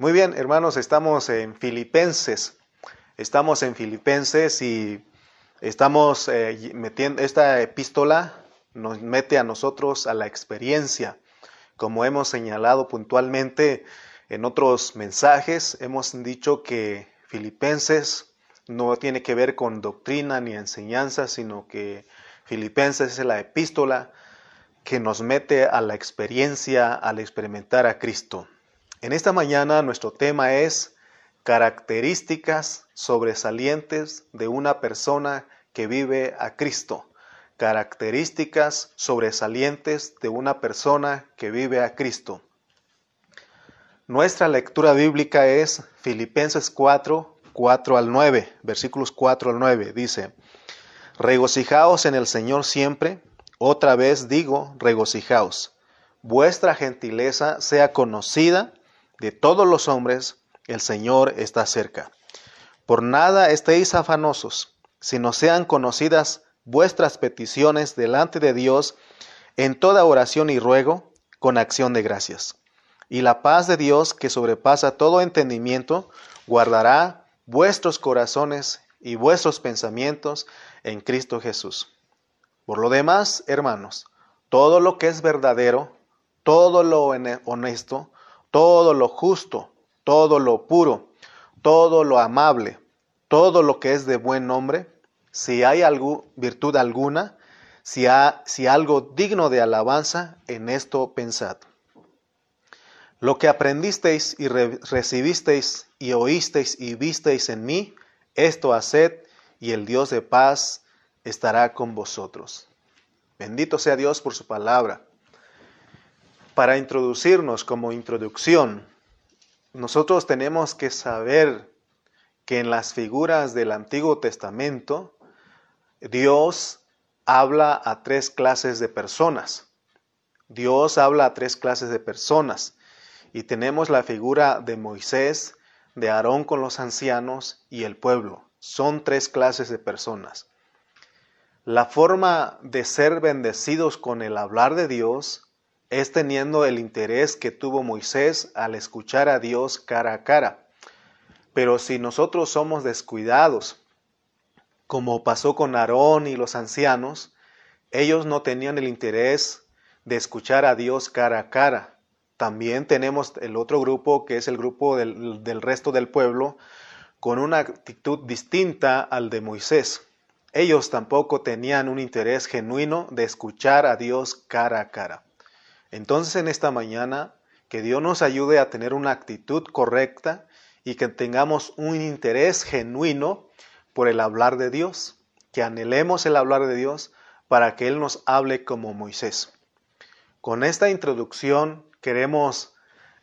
Muy bien, hermanos, estamos en Filipenses. Estamos en Filipenses y estamos eh, metiendo, esta epístola nos mete a nosotros a la experiencia. Como hemos señalado puntualmente en otros mensajes, hemos dicho que Filipenses no tiene que ver con doctrina ni enseñanza, sino que Filipenses es la epístola que nos mete a la experiencia al experimentar a Cristo. En esta mañana nuestro tema es características sobresalientes de una persona que vive a Cristo. Características sobresalientes de una persona que vive a Cristo. Nuestra lectura bíblica es Filipenses 4, 4 al 9, versículos 4 al 9. Dice, regocijaos en el Señor siempre. Otra vez digo, regocijaos. Vuestra gentileza sea conocida de todos los hombres, el Señor está cerca. Por nada estéis afanosos, sino sean conocidas vuestras peticiones delante de Dios en toda oración y ruego con acción de gracias. Y la paz de Dios, que sobrepasa todo entendimiento, guardará vuestros corazones y vuestros pensamientos en Cristo Jesús. Por lo demás, hermanos, todo lo que es verdadero, todo lo honesto, todo lo justo, todo lo puro, todo lo amable, todo lo que es de buen nombre, si hay algo, virtud alguna, si, si algo digno de alabanza, en esto pensad. Lo que aprendisteis y recibisteis y oísteis y visteis en mí, esto haced, y el Dios de paz estará con vosotros. Bendito sea Dios por su palabra. Para introducirnos como introducción, nosotros tenemos que saber que en las figuras del Antiguo Testamento, Dios habla a tres clases de personas. Dios habla a tres clases de personas. Y tenemos la figura de Moisés, de Aarón con los ancianos y el pueblo. Son tres clases de personas. La forma de ser bendecidos con el hablar de Dios es teniendo el interés que tuvo Moisés al escuchar a Dios cara a cara. Pero si nosotros somos descuidados, como pasó con Aarón y los ancianos, ellos no tenían el interés de escuchar a Dios cara a cara. También tenemos el otro grupo, que es el grupo del, del resto del pueblo, con una actitud distinta al de Moisés. Ellos tampoco tenían un interés genuino de escuchar a Dios cara a cara. Entonces en esta mañana, que Dios nos ayude a tener una actitud correcta y que tengamos un interés genuino por el hablar de Dios, que anhelemos el hablar de Dios para que Él nos hable como Moisés. Con esta introducción queremos,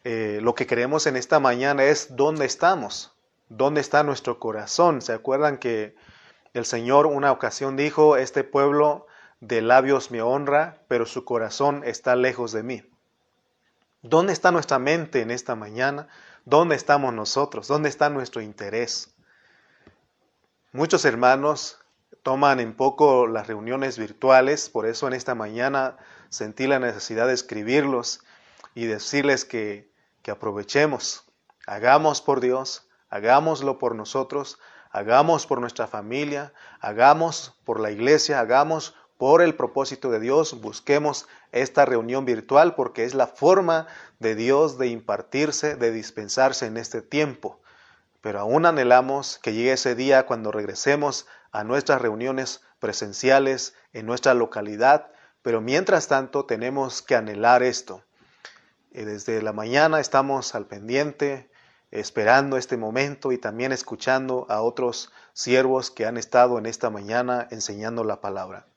eh, lo que queremos en esta mañana es dónde estamos, dónde está nuestro corazón. ¿Se acuerdan que el Señor una ocasión dijo, este pueblo de labios me honra, pero su corazón está lejos de mí? ¿Dónde está nuestra mente en esta mañana? ¿Dónde estamos nosotros? ¿Dónde está nuestro interés? Muchos hermanos toman en poco las reuniones virtuales, por eso en esta mañana sentí la necesidad de escribirlos y decirles que, que aprovechemos, hagamos por Dios, hagámoslo por nosotros, hagamos por nuestra familia, hagamos por la iglesia, hagamos por el propósito de Dios, busquemos esta reunión virtual porque es la forma de Dios de impartirse, de dispensarse en este tiempo. Pero aún anhelamos que llegue ese día cuando regresemos a nuestras reuniones presenciales en nuestra localidad, pero mientras tanto tenemos que anhelar esto, desde la mañana estamos al pendiente, esperando este momento y también escuchando a otros siervos que han estado en esta mañana enseñando la palabra.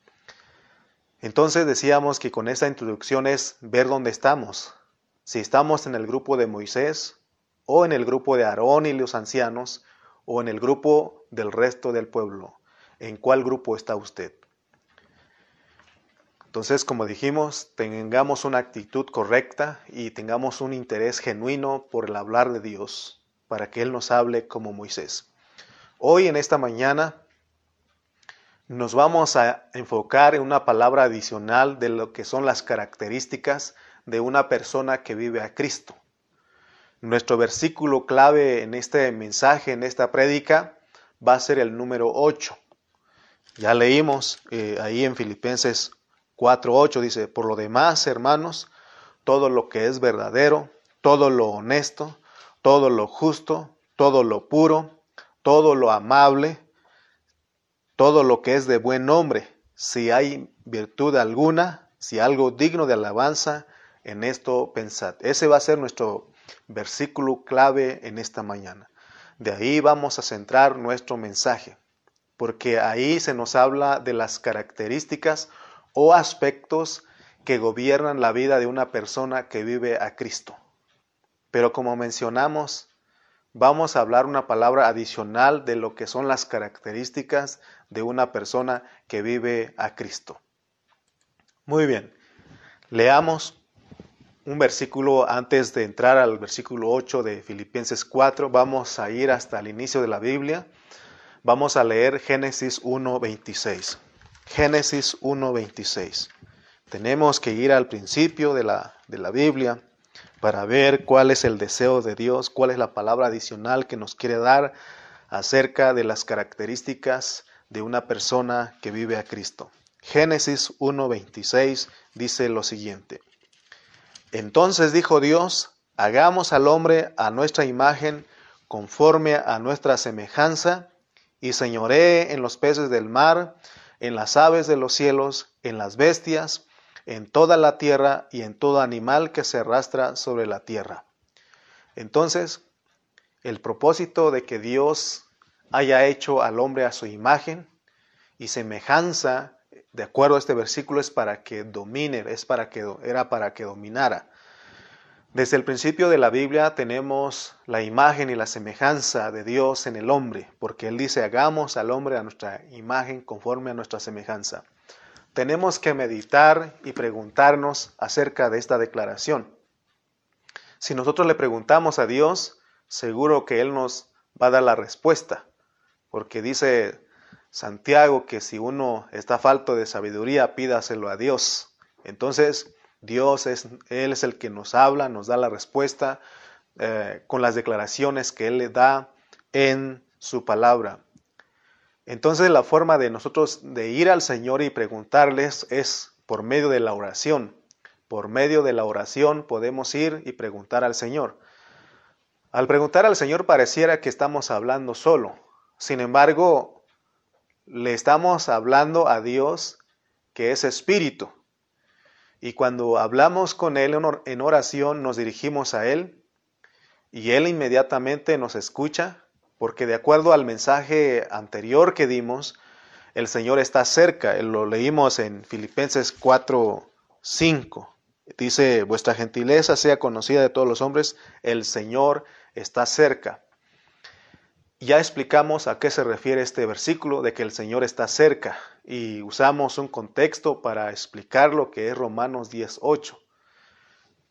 Entonces decíamos que con esta introducción es ver dónde estamos. Si estamos en el grupo de Moisés, o en el grupo de Aarón y los ancianos, o en el grupo del resto del pueblo. ¿En cuál grupo está usted? Entonces, como dijimos, tengamos una actitud correcta y tengamos un interés genuino por el hablar de Dios, para que Él nos hable como Moisés. Hoy, en esta mañana, nos vamos a enfocar en una palabra adicional de lo que son las características de una persona que vive a Cristo. Nuestro versículo clave en este mensaje, en esta prédica, va a ser el número 8. Ya leímos eh, ahí en Filipenses 4.8, dice, por lo demás, hermanos, todo lo que es verdadero, todo lo honesto, todo lo justo, todo lo puro, todo lo amable, todo lo que es de buen nombre, si hay virtud alguna, si algo digno de alabanza, en esto pensad. Ese va a ser nuestro versículo clave en esta mañana. De ahí vamos a centrar nuestro mensaje, porque ahí se nos habla de las características o aspectos que gobiernan la vida de una persona que vive a Cristo. Pero como mencionamos, vamos a hablar una palabra adicional de lo que son las características de una persona que vive a Cristo. Muy bien, leamos un versículo antes de entrar al versículo 8 de Filipenses 4. Vamos a ir hasta el inicio de la Biblia. Vamos a leer Génesis 1.26. Génesis 1.26. Tenemos que ir al principio de la, de la Biblia para ver cuál es el deseo de Dios, cuál es la palabra adicional que nos quiere dar acerca de las características de una persona que vive a Cristo. Génesis 1.26 dice lo siguiente. Entonces dijo Dios, hagamos al hombre a nuestra imagen, conforme a nuestra semejanza, y señoree en los peces del mar, en las aves de los cielos, en las bestias, en toda la tierra y en todo animal que se arrastra sobre la tierra. Entonces, el propósito de que Dios haya hecho al hombre a su imagen y semejanza, de acuerdo a este versículo, es para que domine, es para que, era para que dominara. Desde el principio de la Biblia tenemos la imagen y la semejanza de Dios en el hombre, porque Él dice, hagamos al hombre a nuestra imagen conforme a nuestra semejanza. Tenemos que meditar y preguntarnos acerca de esta declaración. Si nosotros le preguntamos a Dios, seguro que Él nos va a dar la respuesta, porque dice Santiago que si uno está falto de sabiduría, pídaselo a Dios. Entonces, Dios es, Él es el que nos habla, nos da la respuesta eh, con las declaraciones que Él le da en su palabra. Entonces la forma de nosotros de ir al Señor y preguntarles es por medio de la oración. Por medio de la oración podemos ir y preguntar al Señor. Al preguntar al Señor pareciera que estamos hablando solo. Sin embargo, le estamos hablando a Dios que es espíritu. Y cuando hablamos con Él en oración, nos dirigimos a Él y Él inmediatamente nos escucha, porque de acuerdo al mensaje anterior que dimos, el Señor está cerca. Lo leímos en Filipenses 4, 5. Dice, vuestra gentileza sea conocida de todos los hombres, el Señor está cerca. Ya explicamos a qué se refiere este versículo de que el Señor está cerca y usamos un contexto para explicar lo que es Romanos 10.8.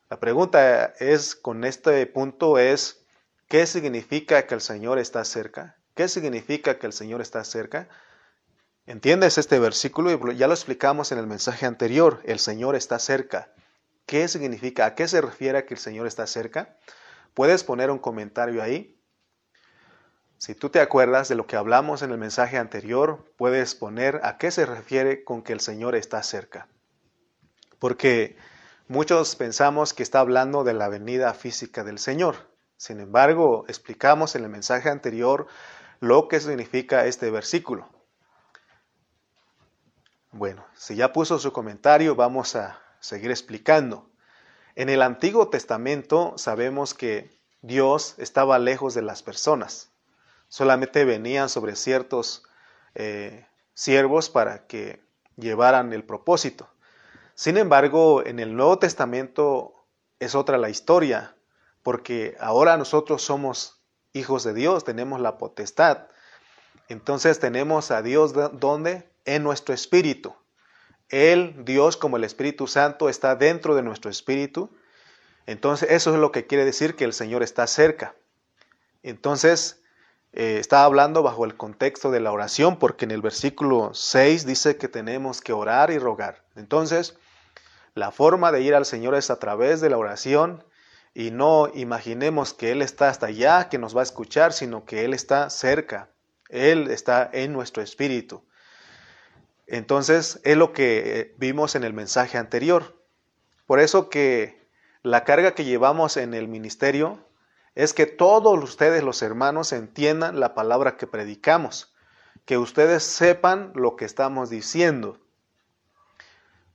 La pregunta es con este punto es, ¿qué significa que el Señor está cerca? ¿Qué significa que el Señor está cerca? ¿Entiendes este versículo? Ya lo explicamos en el mensaje anterior, el Señor está cerca. ¿Qué significa? ¿A qué se refiere que el Señor está cerca? Puedes poner un comentario ahí si tú te acuerdas de lo que hablamos en el mensaje anterior, puedes poner a qué se refiere con que el Señor está cerca. Porque muchos pensamos que está hablando de la venida física del Señor. Sin embargo, explicamos en el mensaje anterior lo que significa este versículo. Bueno, si ya puso su comentario, vamos a seguir explicando. En el Antiguo Testamento sabemos que Dios estaba lejos de las personas solamente venían sobre ciertos eh, siervos para que llevaran el propósito. Sin embargo, en el Nuevo Testamento es otra la historia, porque ahora nosotros somos hijos de Dios, tenemos la potestad. Entonces tenemos a Dios donde? En nuestro espíritu. Él, Dios como el Espíritu Santo, está dentro de nuestro espíritu. Entonces eso es lo que quiere decir que el Señor está cerca. Entonces eh, está hablando bajo el contexto de la oración, porque en el versículo 6 dice que tenemos que orar y rogar. Entonces, la forma de ir al Señor es a través de la oración y no imaginemos que Él está hasta allá, que nos va a escuchar, sino que Él está cerca, Él está en nuestro espíritu. Entonces es lo que eh, vimos en el mensaje anterior. Por eso que la carga que llevamos en el ministerio es que todos ustedes los hermanos entiendan la palabra que predicamos, que ustedes sepan lo que estamos diciendo.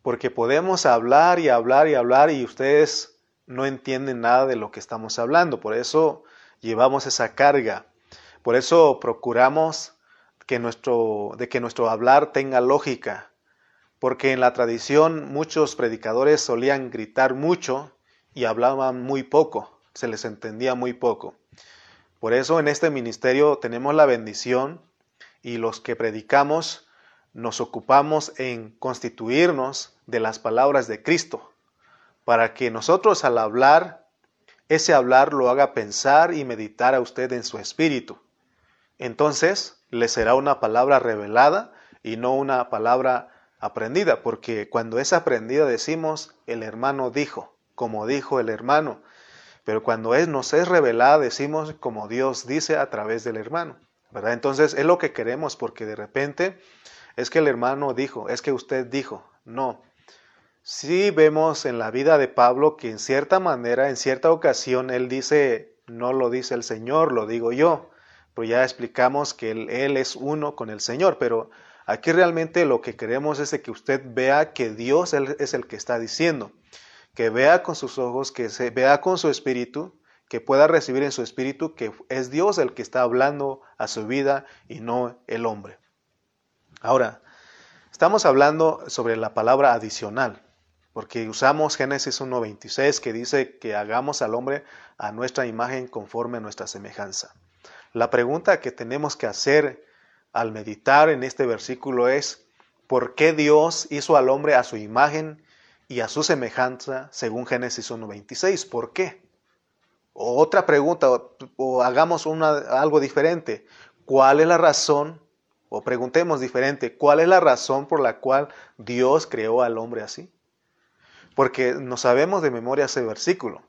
Porque podemos hablar y hablar y hablar y ustedes no entienden nada de lo que estamos hablando. Por eso llevamos esa carga. Por eso procuramos que nuestro, de que nuestro hablar tenga lógica. Porque en la tradición muchos predicadores solían gritar mucho y hablaban muy poco, se les entendía muy poco. Por eso en este ministerio tenemos la bendición y los que predicamos nos ocupamos en constituirnos de las palabras de Cristo, para que nosotros al hablar, ese hablar lo haga pensar y meditar a usted en su espíritu. Entonces le será una palabra revelada y no una palabra aprendida, porque cuando es aprendida decimos el hermano dijo como dijo el hermano. Pero cuando es, nos es revelada, decimos como Dios dice a través del hermano. ¿verdad? Entonces es lo que queremos porque de repente es que el hermano dijo, es que usted dijo. No. Sí vemos en la vida de Pablo que en cierta manera, en cierta ocasión, él dice, no lo dice el Señor, lo digo yo. Pero ya explicamos que él, él es uno con el Señor. Pero aquí realmente lo que queremos es que usted vea que Dios es el que está diciendo que vea con sus ojos, que se vea con su espíritu, que pueda recibir en su espíritu que es Dios el que está hablando a su vida y no el hombre. Ahora, estamos hablando sobre la palabra adicional, porque usamos Génesis 1.26 que dice que hagamos al hombre a nuestra imagen conforme a nuestra semejanza. La pregunta que tenemos que hacer al meditar en este versículo es, ¿por qué Dios hizo al hombre a su imagen y a su semejanza, según Génesis 1.26. ¿Por qué? otra pregunta, o, hagamos algo diferente. ¿Cuál es la razón, o preguntemos diferente, cuál es la razón por la cual Dios creó al hombre así? Porque no sabemos de memoria ese versículo.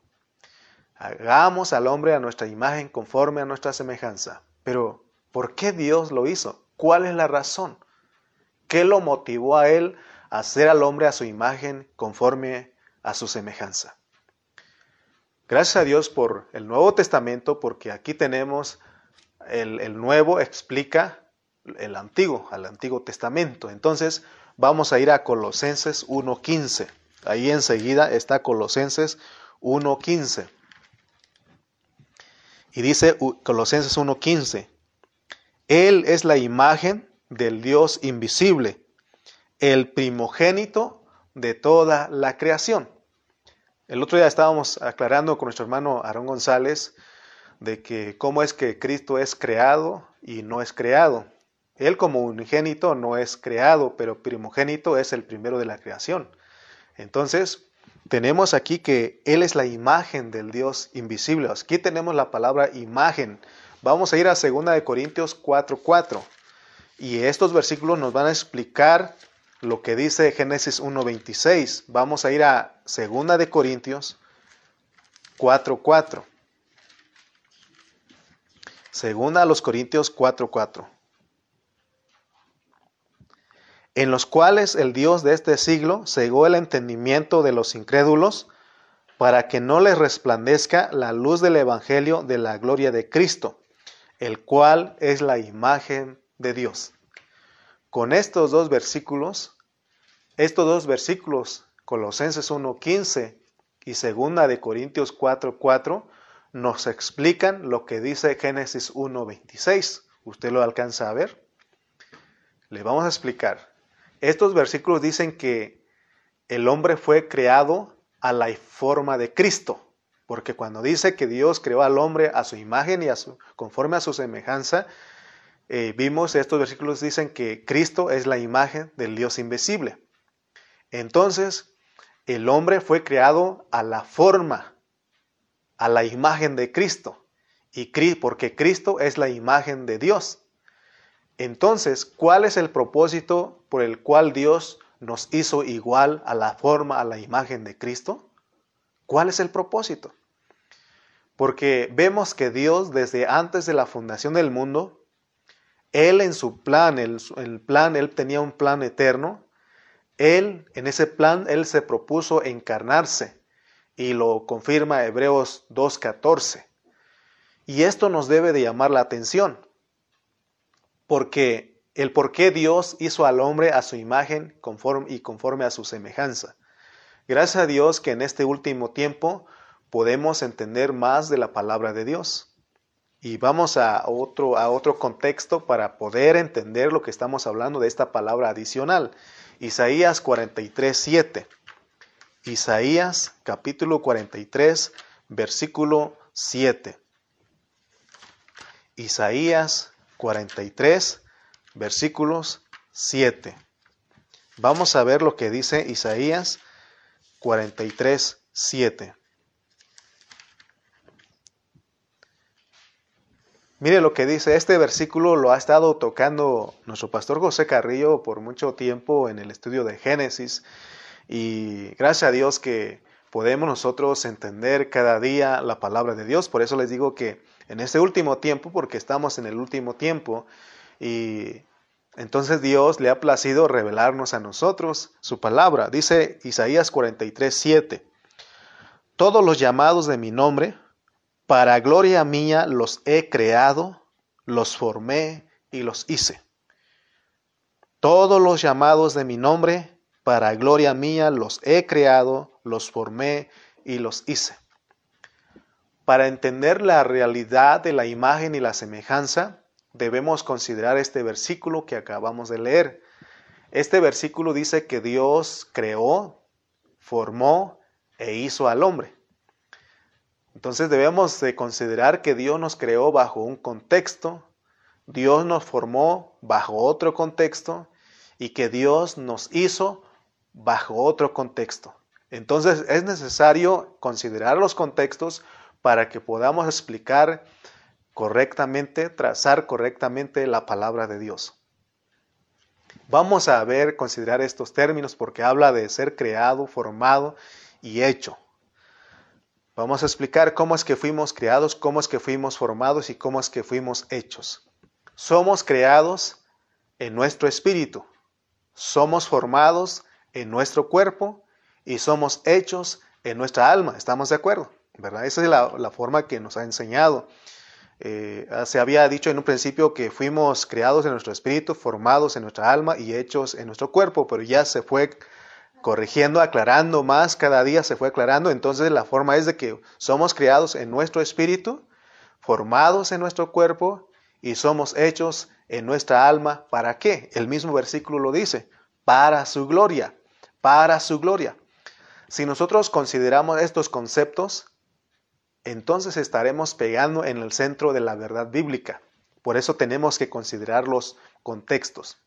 Hagamos al hombre a nuestra imagen conforme a nuestra semejanza. Pero, ¿por qué Dios lo hizo? ¿Cuál es la razón? ¿Qué lo motivó a él hacer al hombre a su imagen conforme a su semejanza. Gracias a Dios por el Nuevo Testamento, porque aquí tenemos el, Nuevo explica el Antiguo, al Antiguo Testamento. Entonces vamos a ir a Colosenses 1.15. Ahí enseguida está Colosenses 1.15. Y dice Colosenses 1.15, Él es la imagen del Dios invisible el primogénito de toda la creación. El otro día estábamos aclarando con nuestro hermano Aarón González de que cómo es que Cristo es creado y no es creado. Él como unigénito no es creado, pero primogénito es el primero de la creación. Entonces, tenemos aquí que Él es la imagen del Dios invisible. Aquí tenemos la palabra imagen. Vamos a ir a 2 Corintios 4:4. Y estos versículos nos van a explicar lo que dice Génesis 1.26. Vamos a ir a 2 de Corintios 4.4. Segunda a los Corintios 4.4. En los cuales el Dios de este siglo cegó el entendimiento de los incrédulos para que no les resplandezca la luz del Evangelio de la gloria de Cristo, el cual es la imagen de Dios. Con estos dos versículos, estos dos versículos, Colosenses 1.15 y segunda de Corintios 4.4, nos explican lo que dice Génesis 1.26. ¿Usted lo alcanza a ver? Le vamos a explicar. Estos versículos dicen que el hombre fue creado a la forma de Cristo, porque cuando dice que Dios creó al hombre a su imagen y a su, conforme a su semejanza, eh, vimos estos versículos dicen que Cristo es la imagen del Dios invisible. Entonces, el hombre fue creado a la forma, a la imagen de Cristo, y porque Cristo es la imagen de Dios. Entonces, ¿cuál es el propósito por el cual Dios nos hizo igual a la forma, a la imagen de Cristo? ¿Cuál es el propósito? Porque vemos que Dios desde antes de la fundación del mundo, Él en su plan, el, plan, Él tenía un plan eterno, Él en ese plan, Él se propuso encarnarse y lo confirma Hebreos 2.14. Y esto nos debe de llamar la atención, porque el por qué Dios hizo al hombre a su imagen conforme, y conforme a su semejanza. Gracias a Dios que en este último tiempo podemos entender más de la palabra de Dios. Y vamos a otro, a otro contexto para poder entender lo que estamos hablando de esta palabra adicional. Isaías 43, 7. Isaías capítulo 43, versículo 7. Isaías 43, versículos 7. Vamos a ver lo que dice Isaías 43, 7. Mire lo que dice, este versículo lo ha estado tocando nuestro pastor José Carrillo por mucho tiempo en el estudio de Génesis y gracias a Dios que podemos nosotros entender cada día la palabra de Dios. Por eso les digo que en este último tiempo, porque estamos en el último tiempo, y entonces Dios le ha placido revelarnos a nosotros su palabra. Dice Isaías 43, 7. Todos los llamados de mi nombre, para gloria mía los he creado, los formé y los hice. Todos los llamados de mi nombre, para gloria mía los he creado, los formé y los hice. Para entender la realidad de la imagen y la semejanza, debemos considerar este versículo que acabamos de leer. Este versículo dice que Dios creó, formó e hizo al hombre. Entonces debemos de considerar que Dios nos creó bajo un contexto, Dios nos formó bajo otro contexto y que Dios nos hizo bajo otro contexto. Entonces es necesario considerar los contextos para que podamos explicar correctamente, trazar correctamente la palabra de Dios. Vamos a ver, considerar estos términos porque habla de ser creado, formado y hecho. Vamos a explicar cómo es que fuimos creados, cómo es que fuimos formados y cómo es que fuimos hechos. Somos creados en nuestro espíritu, somos formados en nuestro cuerpo y somos hechos en nuestra alma. ¿Estamos de acuerdo? ¿Verdad? Esa es la, forma que nos ha enseñado. Eh, se había dicho en un principio que fuimos creados en nuestro espíritu, formados en nuestra alma y hechos en nuestro cuerpo, pero ya se fue corrigiendo, aclarando más, cada día se fue aclarando. Entonces la forma es de que somos creados en nuestro espíritu, formados en nuestro cuerpo y somos hechos en nuestra alma. ¿Para qué? El mismo versículo lo dice, para su gloria, para su gloria. Si nosotros consideramos estos conceptos, entonces estaremos pegando en el centro de la verdad bíblica. Por eso tenemos que considerar los contextos.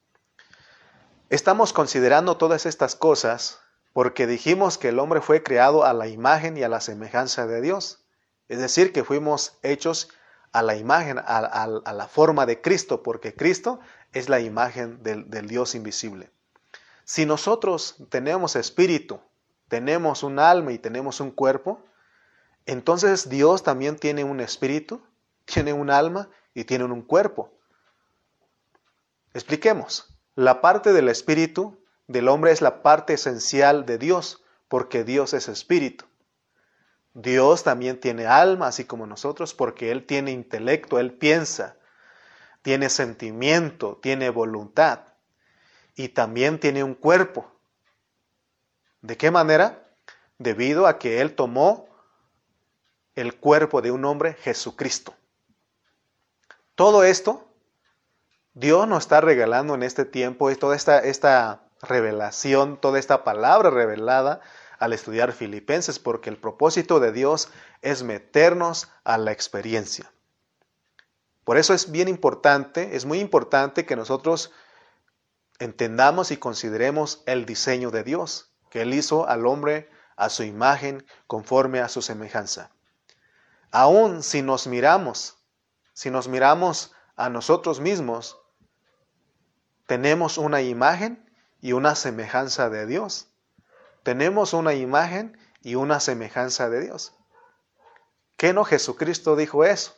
Estamos considerando todas estas cosas porque dijimos que el hombre fue creado a la imagen y a la semejanza de Dios. Es decir, que fuimos hechos a la imagen, a, la forma de Cristo, porque Cristo es la imagen del, Dios invisible. Si nosotros tenemos espíritu, tenemos un alma y tenemos un cuerpo, entonces Dios también tiene un espíritu, tiene un alma y tiene un cuerpo. Expliquemos. La parte del espíritu del hombre es la parte esencial de Dios, porque Dios es espíritu. Dios también tiene alma, así como nosotros, porque Él tiene intelecto, Él piensa, tiene sentimiento, tiene voluntad y también tiene un cuerpo. ¿De qué manera? Debido a que Él tomó el cuerpo de un hombre, Jesucristo. Todo esto Dios nos está regalando en este tiempo, toda esta, esta revelación, toda esta palabra revelada al estudiar Filipenses, porque el propósito de Dios es meternos a la experiencia. Por eso es bien importante, es muy importante que nosotros entendamos y consideremos el diseño de Dios, que Él hizo al hombre a su imagen conforme a su semejanza. Aún si nos miramos, si nos miramos a nosotros mismos, tenemos una imagen y una semejanza de Dios. Tenemos una imagen y una semejanza de Dios. ¿Qué no Jesucristo dijo eso?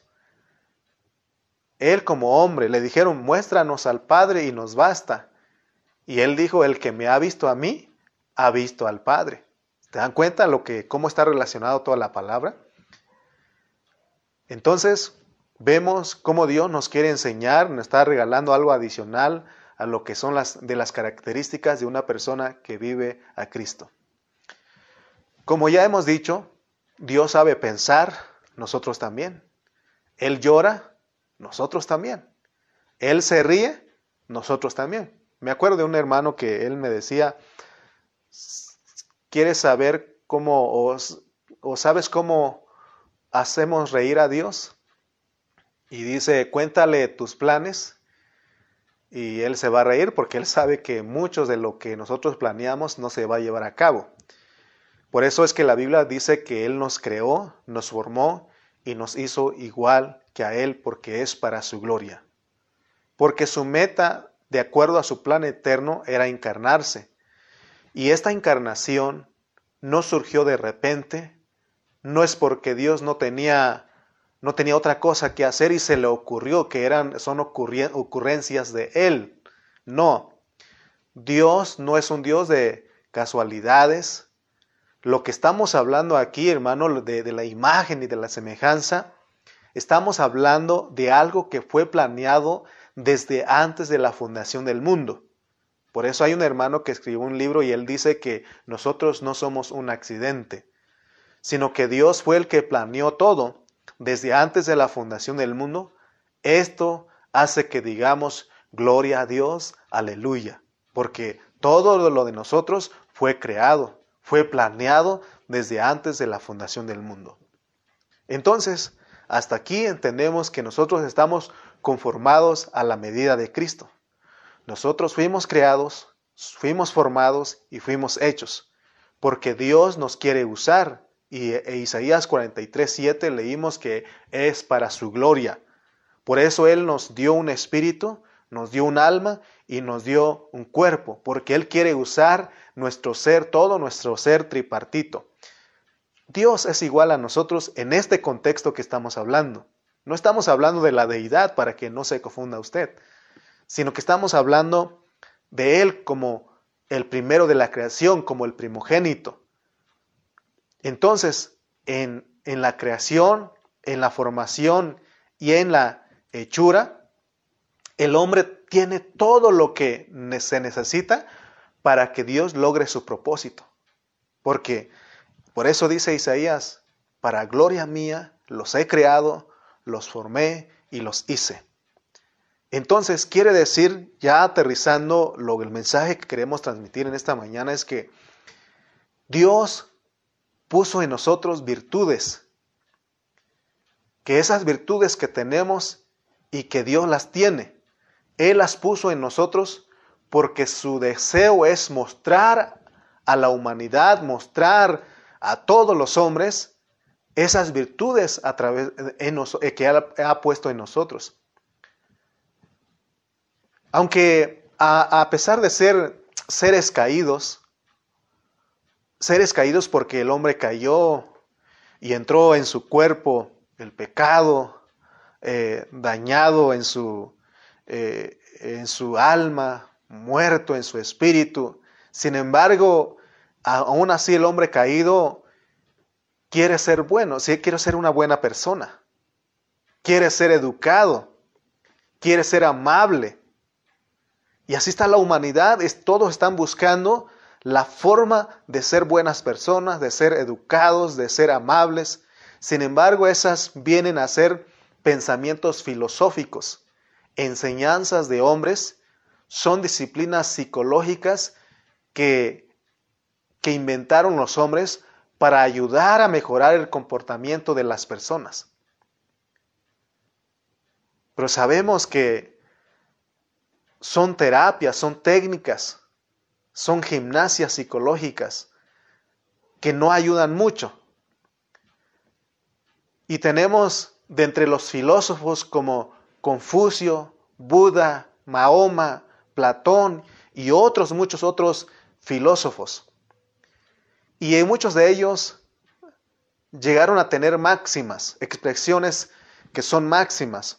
Él como hombre le dijeron, muéstranos al Padre y nos basta. Y él dijo, el que me ha visto a mí, ha visto al Padre. ¿Te dan cuenta lo que, cómo está relacionado toda la palabra? Entonces, vemos cómo Dios nos quiere enseñar, nos está regalando algo adicional a lo que son las de las características de una persona que vive a Cristo. Como ya hemos dicho, Dios sabe pensar, nosotros también. Él llora, nosotros también. Él se ríe, nosotros también. Me acuerdo de un hermano que él me decía, ¿quieres saber cómo o, o sabes cómo hacemos reír a Dios? Y dice, cuéntale tus planes y él se va a reír porque él sabe que muchos de lo que nosotros planeamos no se va a llevar a cabo. Por eso es que la Biblia dice que Él nos creó, nos formó y nos hizo igual que a Él porque es para su gloria. Porque su meta, de acuerdo a su plan eterno, era encarnarse. Y esta encarnación no surgió de repente, no es porque Dios no tenía no tenía otra cosa que hacer y se le ocurrió que eran son ocurrencias de él. No. Dios no es un Dios de casualidades. Lo que estamos hablando aquí, hermano, de, de la imagen y de la semejanza, Estamos hablando de algo que fue planeado desde antes de la fundación del mundo. Por eso hay un hermano que escribió un libro y él dice que nosotros no somos un accidente, sino que Dios fue el que planeó todo desde antes de la fundación del mundo. Esto hace que digamos gloria a Dios, aleluya, porque todo lo de nosotros fue creado, fue planeado desde antes de la fundación del mundo. Entonces, hasta aquí entendemos que nosotros estamos conformados a la medida de Cristo. Nosotros fuimos creados, fuimos formados y fuimos hechos, porque Dios nos quiere usar. Y e Isaías 43, 7 leímos que es para su gloria. Por eso Él nos dio un espíritu, nos dio un alma y nos dio un cuerpo, porque Él quiere usar nuestro ser, todo nuestro ser tripartito. Dios es igual a nosotros en este contexto que estamos hablando. No estamos hablando de la deidad para que no se confunda usted, sino que estamos hablando de Él como el primero de la creación, como el primogénito. Entonces, en, en la creación, en la formación y en la hechura, el hombre tiene todo lo que se necesita para que Dios logre su propósito. Porque por eso dice Isaías, para gloria mía los he creado, los formé y los hice. Entonces quiere decir, ya aterrizando, lo, el mensaje que queremos transmitir en esta mañana es que Dios puso en nosotros virtudes, que esas virtudes que tenemos y que Dios las tiene, Él las puso en nosotros porque su deseo es mostrar a la humanidad, mostrar a todos los hombres esas virtudes a través eh, que ha, puesto en nosotros. Aunque a, pesar de ser seres caídos, seres caídos porque el hombre cayó y entró en su cuerpo el pecado, eh, dañado en su, eh, en su alma, muerto en su espíritu. Sin embargo, aún así el hombre caído quiere ser bueno, quiere ser una buena persona, quiere ser educado, quiere ser amable. Y así está la humanidad, es, todos están buscando la forma de ser buenas personas, de ser educados, de ser amables. Sin embargo, esas vienen a ser pensamientos filosóficos, enseñanzas de hombres, son disciplinas psicológicas que que inventaron los hombres para ayudar a mejorar el comportamiento de las personas. Pero sabemos que son terapias, son técnicas, son gimnasias psicológicas que no ayudan mucho. Y tenemos de entre los filósofos como Confucio, Buda, Mahoma, Platón y otros, muchos otros filósofos y muchos de ellos llegaron a tener máximas, expresiones que son máximas.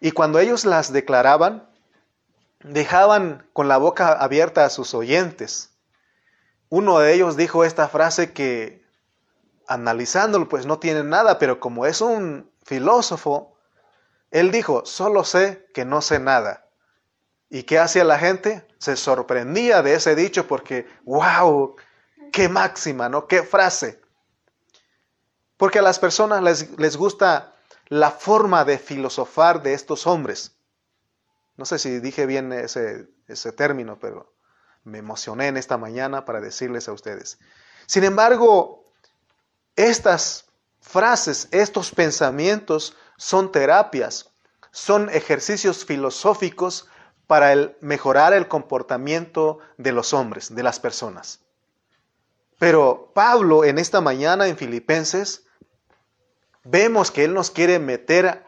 Y cuando ellos las declaraban, dejaban con la boca abierta a sus oyentes. Uno de ellos dijo esta frase que, analizándolo, pues no tiene nada, pero como es un filósofo, él dijo, solo sé que no sé nada. ¿Y qué hacía la gente? Se sorprendía de ese dicho porque, wow, qué máxima, ¿no? Qué frase. Porque a las personas les, les gusta la forma de filosofar de estos hombres. No sé si dije bien ese, término, pero me emocioné en esta mañana para decirles a ustedes. Sin embargo, estas frases, estos pensamientos son terapias, son ejercicios filosóficos para el mejorar el comportamiento de los hombres, de las personas. Pero Pablo en esta mañana en Filipenses vemos que él nos quiere meter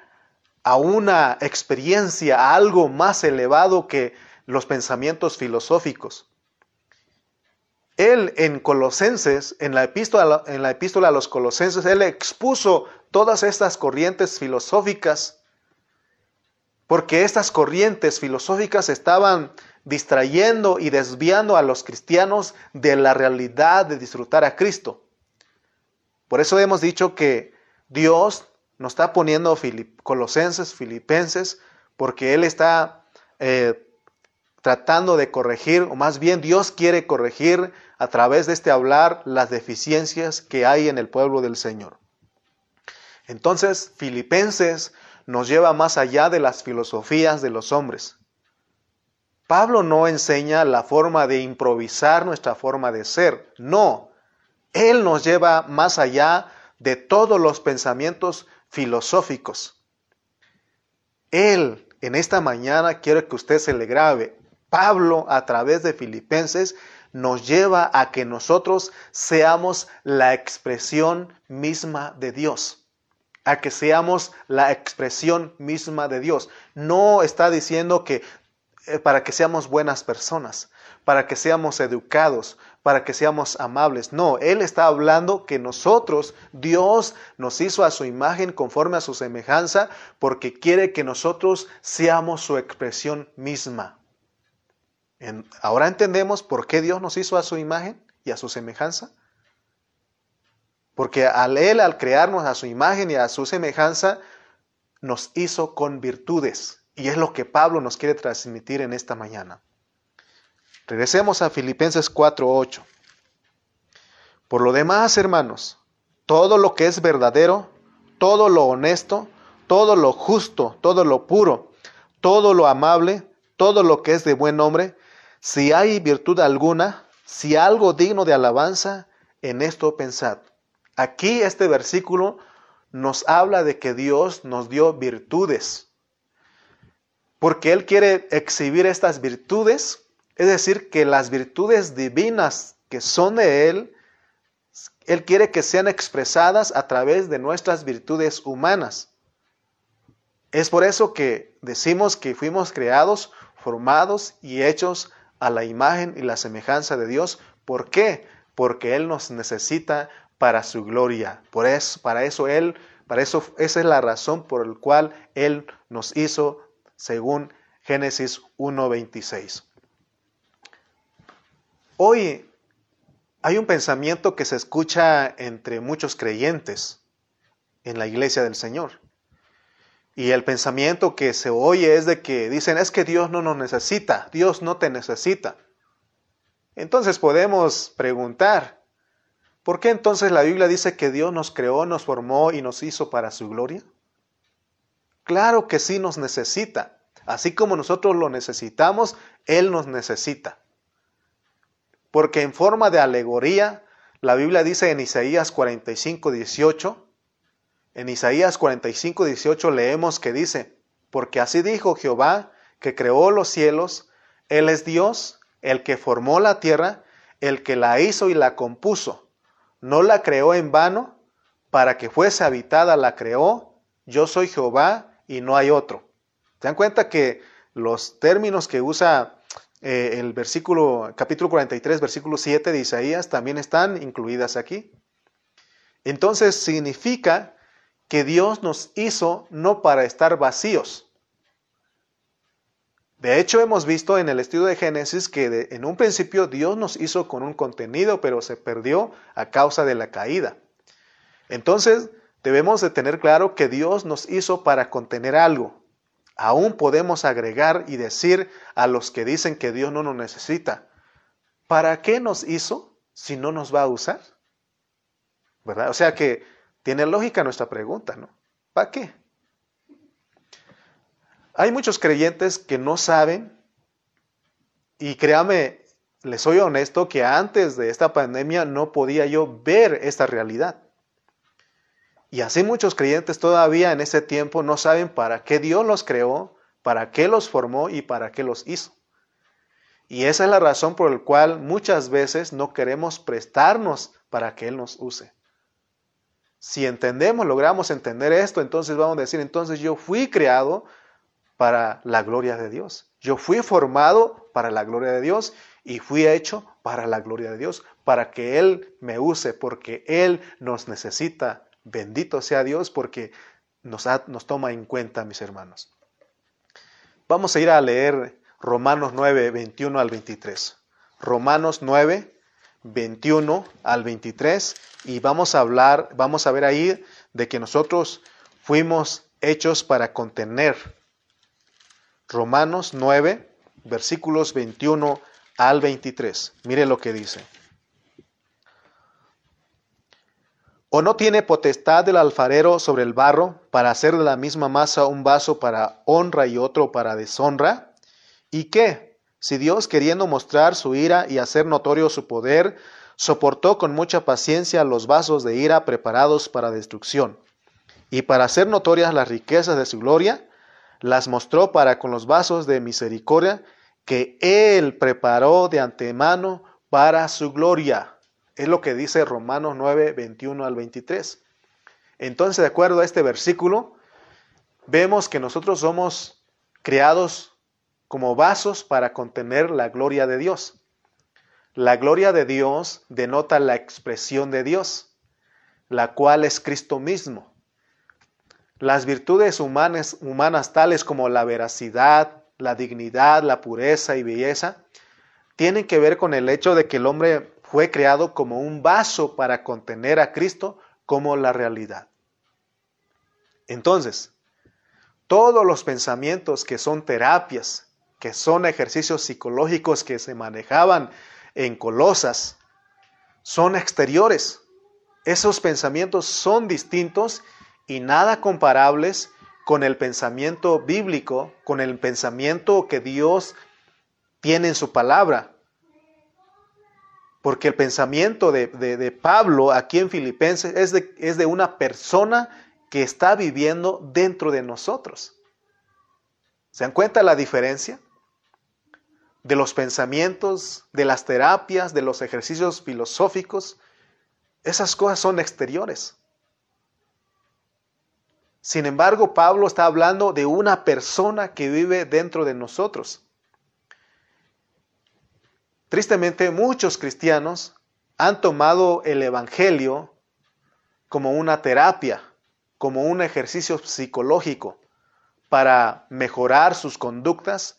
a una experiencia, a algo más elevado que los pensamientos filosóficos. Él en Colosenses, en la epístola, en la epístola a los Colosenses, él expuso todas estas corrientes filosóficas, porque estas corrientes filosóficas estaban distrayendo y desviando a los cristianos de la realidad de disfrutar a Cristo. Por eso hemos dicho que Dios nos está poniendo Colosenses, Filipenses, porque Él está eh, tratando de corregir, o más bien Dios quiere corregir a través de este hablar las deficiencias que hay en el pueblo del Señor. Entonces, Filipenses nos lleva más allá de las filosofías de los hombres. Pablo no enseña la forma de improvisar nuestra forma de ser, no. Él nos lleva más allá de todos los pensamientos filosóficos. Él, en esta mañana, quiero que usted se le grabe. Pablo, a través de Filipenses, nos lleva a que nosotros seamos la expresión misma de Dios. A que seamos la expresión misma de Dios. No está diciendo que eh, para que seamos buenas personas, para que seamos educados, para que seamos amables. No, Él está hablando que nosotros, Dios nos hizo a su imagen conforme a su semejanza, porque quiere que nosotros seamos su expresión misma. ahora entendemos por qué Dios nos hizo a su imagen y a su semejanza. Porque al Él, al crearnos a su imagen y a su semejanza, nos hizo con virtudes. Y es lo que Pablo nos quiere transmitir en esta mañana. Regresemos a Filipenses 4:8. Por lo demás, hermanos, todo lo que es verdadero, todo lo honesto, todo lo justo, todo lo puro, todo lo amable, todo lo que es de buen nombre, si hay virtud alguna, si algo digno de alabanza, en esto pensad. Aquí este versículo nos habla de que Dios nos dio virtudes, porque Él quiere exhibir estas virtudes es decir, que las virtudes divinas que son de Él, Él quiere que sean expresadas a través de nuestras virtudes humanas. Es por eso que decimos que fuimos creados, formados y hechos a la imagen y la semejanza de Dios. ¿Por qué? Porque Él nos necesita para su gloria. Por eso, para eso Él, para eso, esa es la razón por la cual Él nos hizo según Génesis 1.26. Hoy hay un pensamiento que se escucha entre muchos creyentes en la iglesia del Señor. Y el pensamiento que se oye es de que dicen, es que Dios no nos necesita, Dios no te necesita. Entonces podemos preguntar, ¿por qué entonces la Biblia dice que Dios nos creó, nos formó y nos hizo para su gloria? Claro que sí nos necesita. Así como nosotros lo necesitamos, Él nos necesita. Porque en forma de alegoría, la Biblia dice en Isaías 45, 18, en Isaías 45, 18 leemos que dice, porque así dijo Jehová, que creó los cielos, Él es Dios, el que formó la tierra, el que la hizo y la compuso. No la creó en vano, para que fuese habitada la creó, yo soy Jehová y no hay otro. ¿Se dan cuenta que los términos que usa eh, el versículo, capítulo 43, versículo 7 de Isaías también están incluidas aquí. Entonces significa que Dios nos hizo no para estar vacíos. De hecho, hemos visto en el estudio de Génesis que en un principio Dios nos hizo con un contenido, pero se perdió a causa de la caída. Entonces, debemos de tener claro que Dios nos hizo para contener algo. Aún podemos agregar y decir a los que dicen que Dios no nos necesita, ¿para qué nos hizo si no nos va a usar? ¿Verdad? O sea que tiene lógica nuestra pregunta, ¿no? ¿Para qué? Hay muchos creyentes que no saben, y créame, les soy honesto, que antes de esta pandemia no podía yo ver esta realidad. Y así muchos creyentes todavía en ese tiempo no saben para qué Dios los creó, para qué los formó y para qué los hizo. Y esa es la razón por la cual muchas veces no queremos prestarnos para que Él nos use. Si entendemos, logramos entender esto, entonces vamos a decir, entonces yo fui creado para la gloria de Dios. Yo fui formado para la gloria de Dios y fui hecho para la gloria de Dios, para que Él me use, porque Él nos necesita. Bendito sea Dios porque nos, nos toma en cuenta, mis hermanos. Vamos a ir a leer Romanos 9, 21 al 23. Romanos 9, 21 al 23 y vamos a hablar, vamos a ver ahí de que nosotros fuimos hechos para contener. Romanos 9, versículos 21 al 23. Mire lo que dice. ¿O no tiene potestad del alfarero sobre el barro para hacer de la misma masa un vaso para honra y otro para deshonra? ¿Y qué? Si Dios, queriendo mostrar su ira y hacer notorio su poder, soportó con mucha paciencia los vasos de ira preparados para destrucción, y para hacer notorias las riquezas de su gloria, las mostró para con los vasos de misericordia que Él preparó de antemano para su gloria es lo que dice Romanos 9, 21 al 23. Entonces, de acuerdo a este versículo, vemos que nosotros somos creados como vasos para contener la gloria de Dios. La gloria de Dios denota la expresión de Dios, la cual es Cristo mismo. Las virtudes humanas, humanas tales como la veracidad, la dignidad, la pureza y belleza, tienen que ver con el hecho de que el hombre fue creado como un vaso para contener a Cristo como la realidad. Entonces, todos los pensamientos que son terapias, que son ejercicios psicológicos que se manejaban en Colosas, son exteriores. Esos pensamientos son distintos y nada comparables con el pensamiento bíblico, con el pensamiento que Dios tiene en su palabra. Porque el pensamiento de, Pablo aquí en Filipenses es de, es de una persona que está viviendo dentro de nosotros. ¿Se dan cuenta la diferencia? De los pensamientos, de las terapias, de los ejercicios filosóficos. Esas cosas son exteriores. Sin embargo, Pablo está hablando de una persona que vive dentro de nosotros. Tristemente, muchos cristianos han tomado el Evangelio como una terapia, como un ejercicio psicológico para mejorar sus conductas,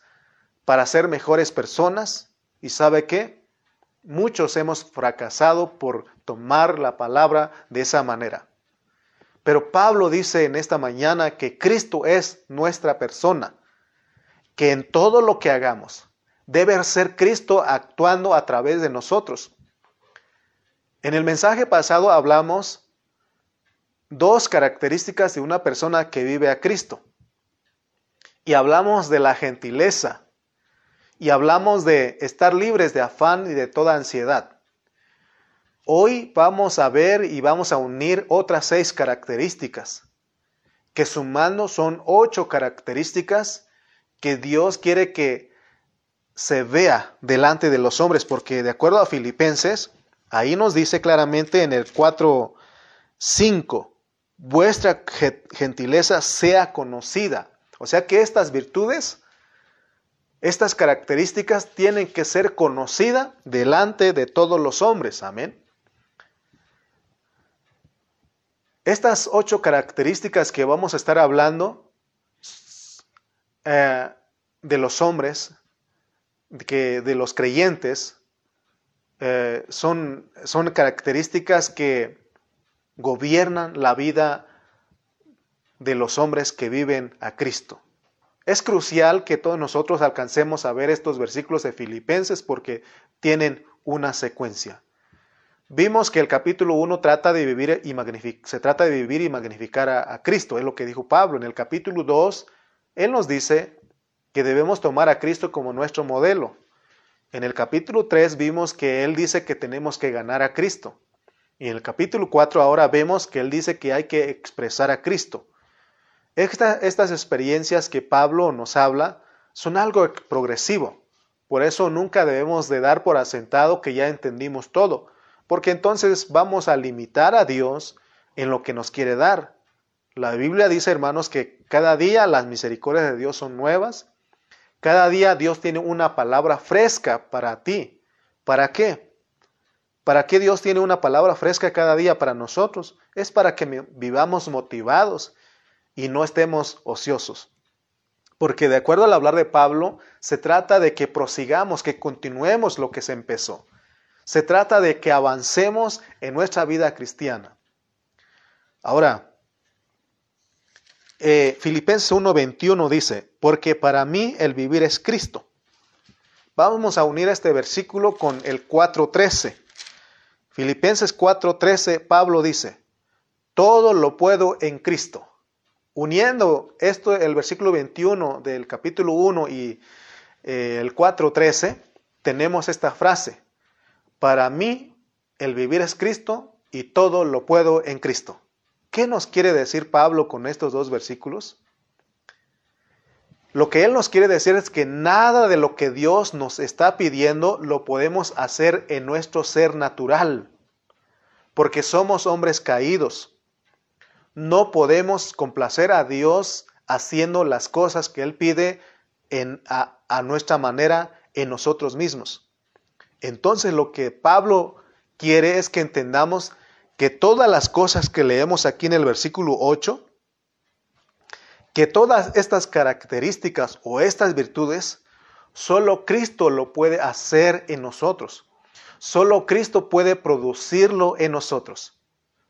para ser mejores personas. ¿Y sabe qué? Muchos hemos fracasado por tomar la palabra de esa manera. Pero Pablo dice en esta mañana que Cristo es nuestra persona, que en todo lo que hagamos, debe ser Cristo actuando a través de nosotros. En el mensaje pasado hablamos dos características de una persona que vive a Cristo. Y hablamos de la gentileza. Y hablamos de estar libres de afán y de toda ansiedad. Hoy vamos a ver y vamos a unir otras seis características, que sumando son ocho características que Dios quiere que se vea delante de los hombres, porque de acuerdo a Filipenses, ahí nos dice claramente en el 4.5, vuestra gentileza sea conocida. O sea que estas virtudes, estas características tienen que ser conocidas delante de todos los hombres. Amén. Estas ocho características que vamos a estar hablando eh, de los hombres, que de los creyentes, eh, son, son características que gobiernan la vida de los hombres que viven a Cristo. Es crucial que todos nosotros alcancemos a ver estos versículos de Filipenses porque tienen una secuencia. Vimos que el capítulo 1 trata de vivir y se trata de vivir y magnificar a, a, Cristo, es lo que dijo Pablo. En el capítulo 2, él nos dice que debemos tomar a Cristo como nuestro modelo. En el capítulo 3 vimos que él dice que tenemos que ganar a Cristo. Y en el capítulo 4 ahora vemos que él dice que hay que expresar a Cristo. estas experiencias que Pablo nos habla son algo progresivo. Por eso nunca debemos de dar por asentado que ya entendimos todo porque entonces vamos a limitar a Dios en lo que nos quiere dar. La Biblia dice, hermanos, que cada día las misericordias de Dios son nuevas. Cada día Dios tiene una palabra fresca para ti. ¿Para qué? ¿Para qué Dios tiene una palabra fresca cada día para nosotros? Es para que vivamos motivados y no estemos ociosos. Porque de acuerdo al hablar de Pablo, se trata de que prosigamos, que continuemos lo que se empezó. Se trata de que avancemos en nuestra vida cristiana. Ahora, eh, Filipenses 1:21 dice, porque para mí el vivir es Cristo. Vamos a unir este versículo con el 4:13. Filipenses 4:13, Pablo dice, todo lo puedo en Cristo. Uniendo esto, el versículo 21 del capítulo 1 y eh, el 4:13, tenemos esta frase, para mí, el vivir es Cristo y todo lo puedo en Cristo. ¿Qué nos quiere decir Pablo con estos dos versículos? Lo que él nos quiere decir es que nada de lo que Dios nos está pidiendo lo podemos hacer en nuestro ser natural, porque somos hombres caídos. No podemos complacer a Dios haciendo las cosas que Él pide a, a nuestra manera en nosotros mismos. Entonces lo que Pablo quiere es que entendamos que todas las cosas que leemos aquí en el versículo 8, que todas estas características o estas virtudes, solo Cristo lo puede hacer en nosotros. Solo Cristo puede producirlo en nosotros.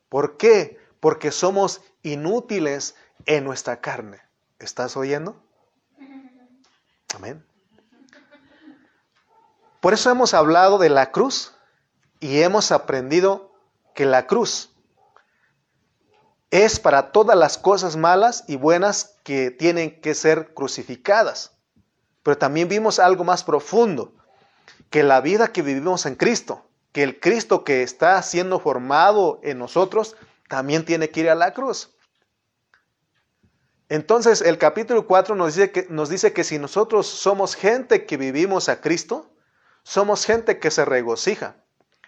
¿Por qué? Porque somos inútiles en nuestra carne. ¿Estás oyendo? Amén. Por eso hemos hablado de la cruz y hemos aprendido que la cruz es para todas las cosas malas y buenas que tienen que ser crucificadas. Pero también vimos algo más profundo, que la vida que vivimos en Cristo, que el Cristo que está siendo formado en nosotros, también tiene que ir a la cruz. Entonces el capítulo 4 nos dice que, nos dice que si nosotros somos gente que vivimos a Cristo, somos gente que se regocija.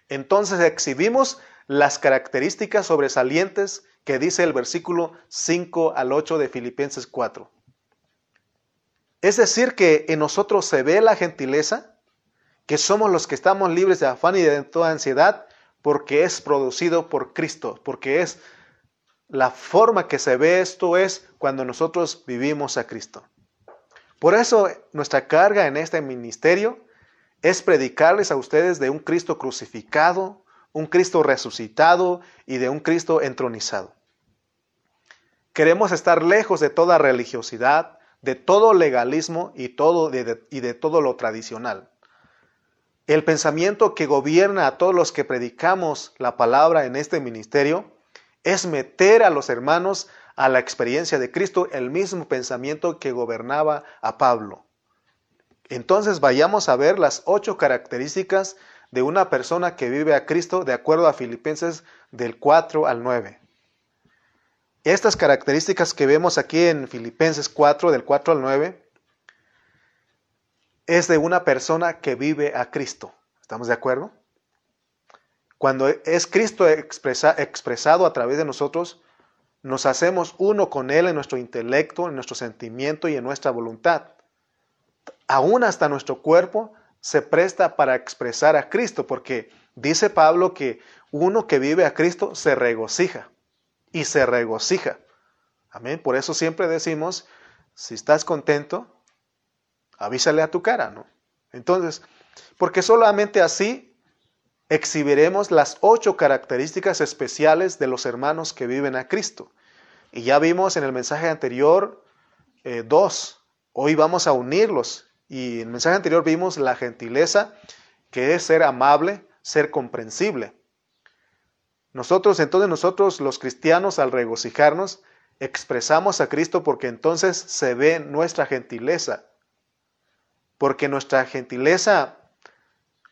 Entonces exhibimos las características sobresalientes que dice el versículo 5 al 8 de Filipenses 4. Es decir, que en nosotros se ve la gentileza, que somos los que estamos libres de afán y de toda ansiedad, porque es producido por Cristo, porque es la forma que se ve esto es cuando nosotros vivimos a Cristo. Por eso nuestra carga en este ministerio es predicarles a ustedes de un Cristo crucificado, un Cristo resucitado y de un Cristo entronizado. Queremos estar lejos de toda religiosidad, de todo legalismo y, de todo lo tradicional. El pensamiento que gobierna a todos los que predicamos la palabra en este ministerio es meter a los hermanos a la experiencia de Cristo el mismo pensamiento que gobernaba a Pablo. Entonces vayamos a ver las ocho características de una persona que vive a Cristo de acuerdo a Filipenses del 4 al 9. Estas características que vemos aquí en Filipenses 4 del 4 al 9 es de una persona que vive a Cristo. ¿Estamos de acuerdo? Cuando es Cristo expresado a través de nosotros, nos hacemos uno con Él en nuestro intelecto, en nuestro sentimiento y en nuestra voluntad aún hasta nuestro cuerpo se presta para expresar a Cristo, porque dice Pablo que uno que vive a Cristo se regocija. y se regocija. Amén. Por eso siempre decimos, si estás contento, avísale a tu cara, ¿no? Entonces, porque solamente así exhibiremos las ocho características especiales de los hermanos que viven a Cristo. Y ya vimos en el mensaje anterior eh, dos. Hoy vamos a unirlos. Y en el mensaje anterior vimos la gentileza, que es ser amable, ser comprensible. Nosotros, entonces nosotros los cristianos, al regocijarnos, expresamos a Cristo porque entonces se ve nuestra gentileza. Porque nuestra gentileza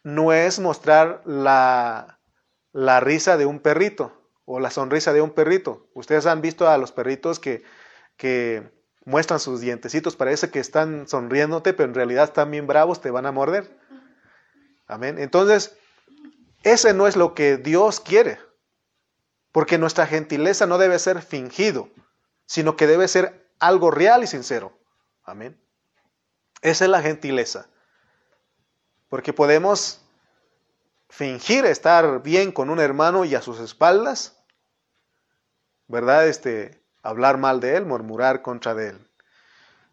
no es mostrar la, la risa de un perrito o la sonrisa de un perrito. Ustedes han visto a los perritos que, que muestran sus dientecitos, parece que están sonriéndote, pero en realidad están bien bravos, te van a morder. Amén. Entonces, ese no es lo que Dios quiere, porque nuestra gentileza no debe ser fingido, sino que debe ser algo real y sincero. Amén. Esa es la gentileza. Porque podemos fingir estar bien con un hermano y a sus espaldas, ¿verdad? Este, hablar mal de él, murmurar contra de él.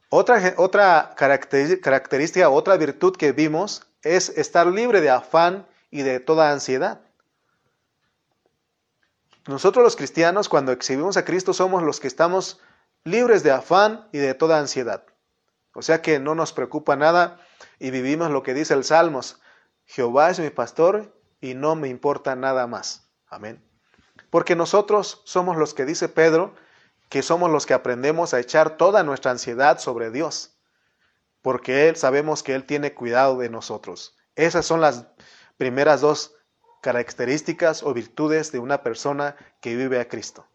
Otra, otra característica, otra virtud que vimos es estar libre de afán y de toda ansiedad. Nosotros los cristianos cuando exhibimos a Cristo somos los que estamos libres de afán y de toda ansiedad. O sea que no nos preocupa nada y vivimos lo que dice el Salmos. Jehová es mi pastor y no me importa nada más. Amén. Porque nosotros somos los que dice Pedro, que somos los que aprendemos a echar toda nuestra ansiedad sobre Dios. Porque Él sabemos que Él tiene cuidado de nosotros. Esas son las primeras dos características o virtudes de una persona que vive a Cristo.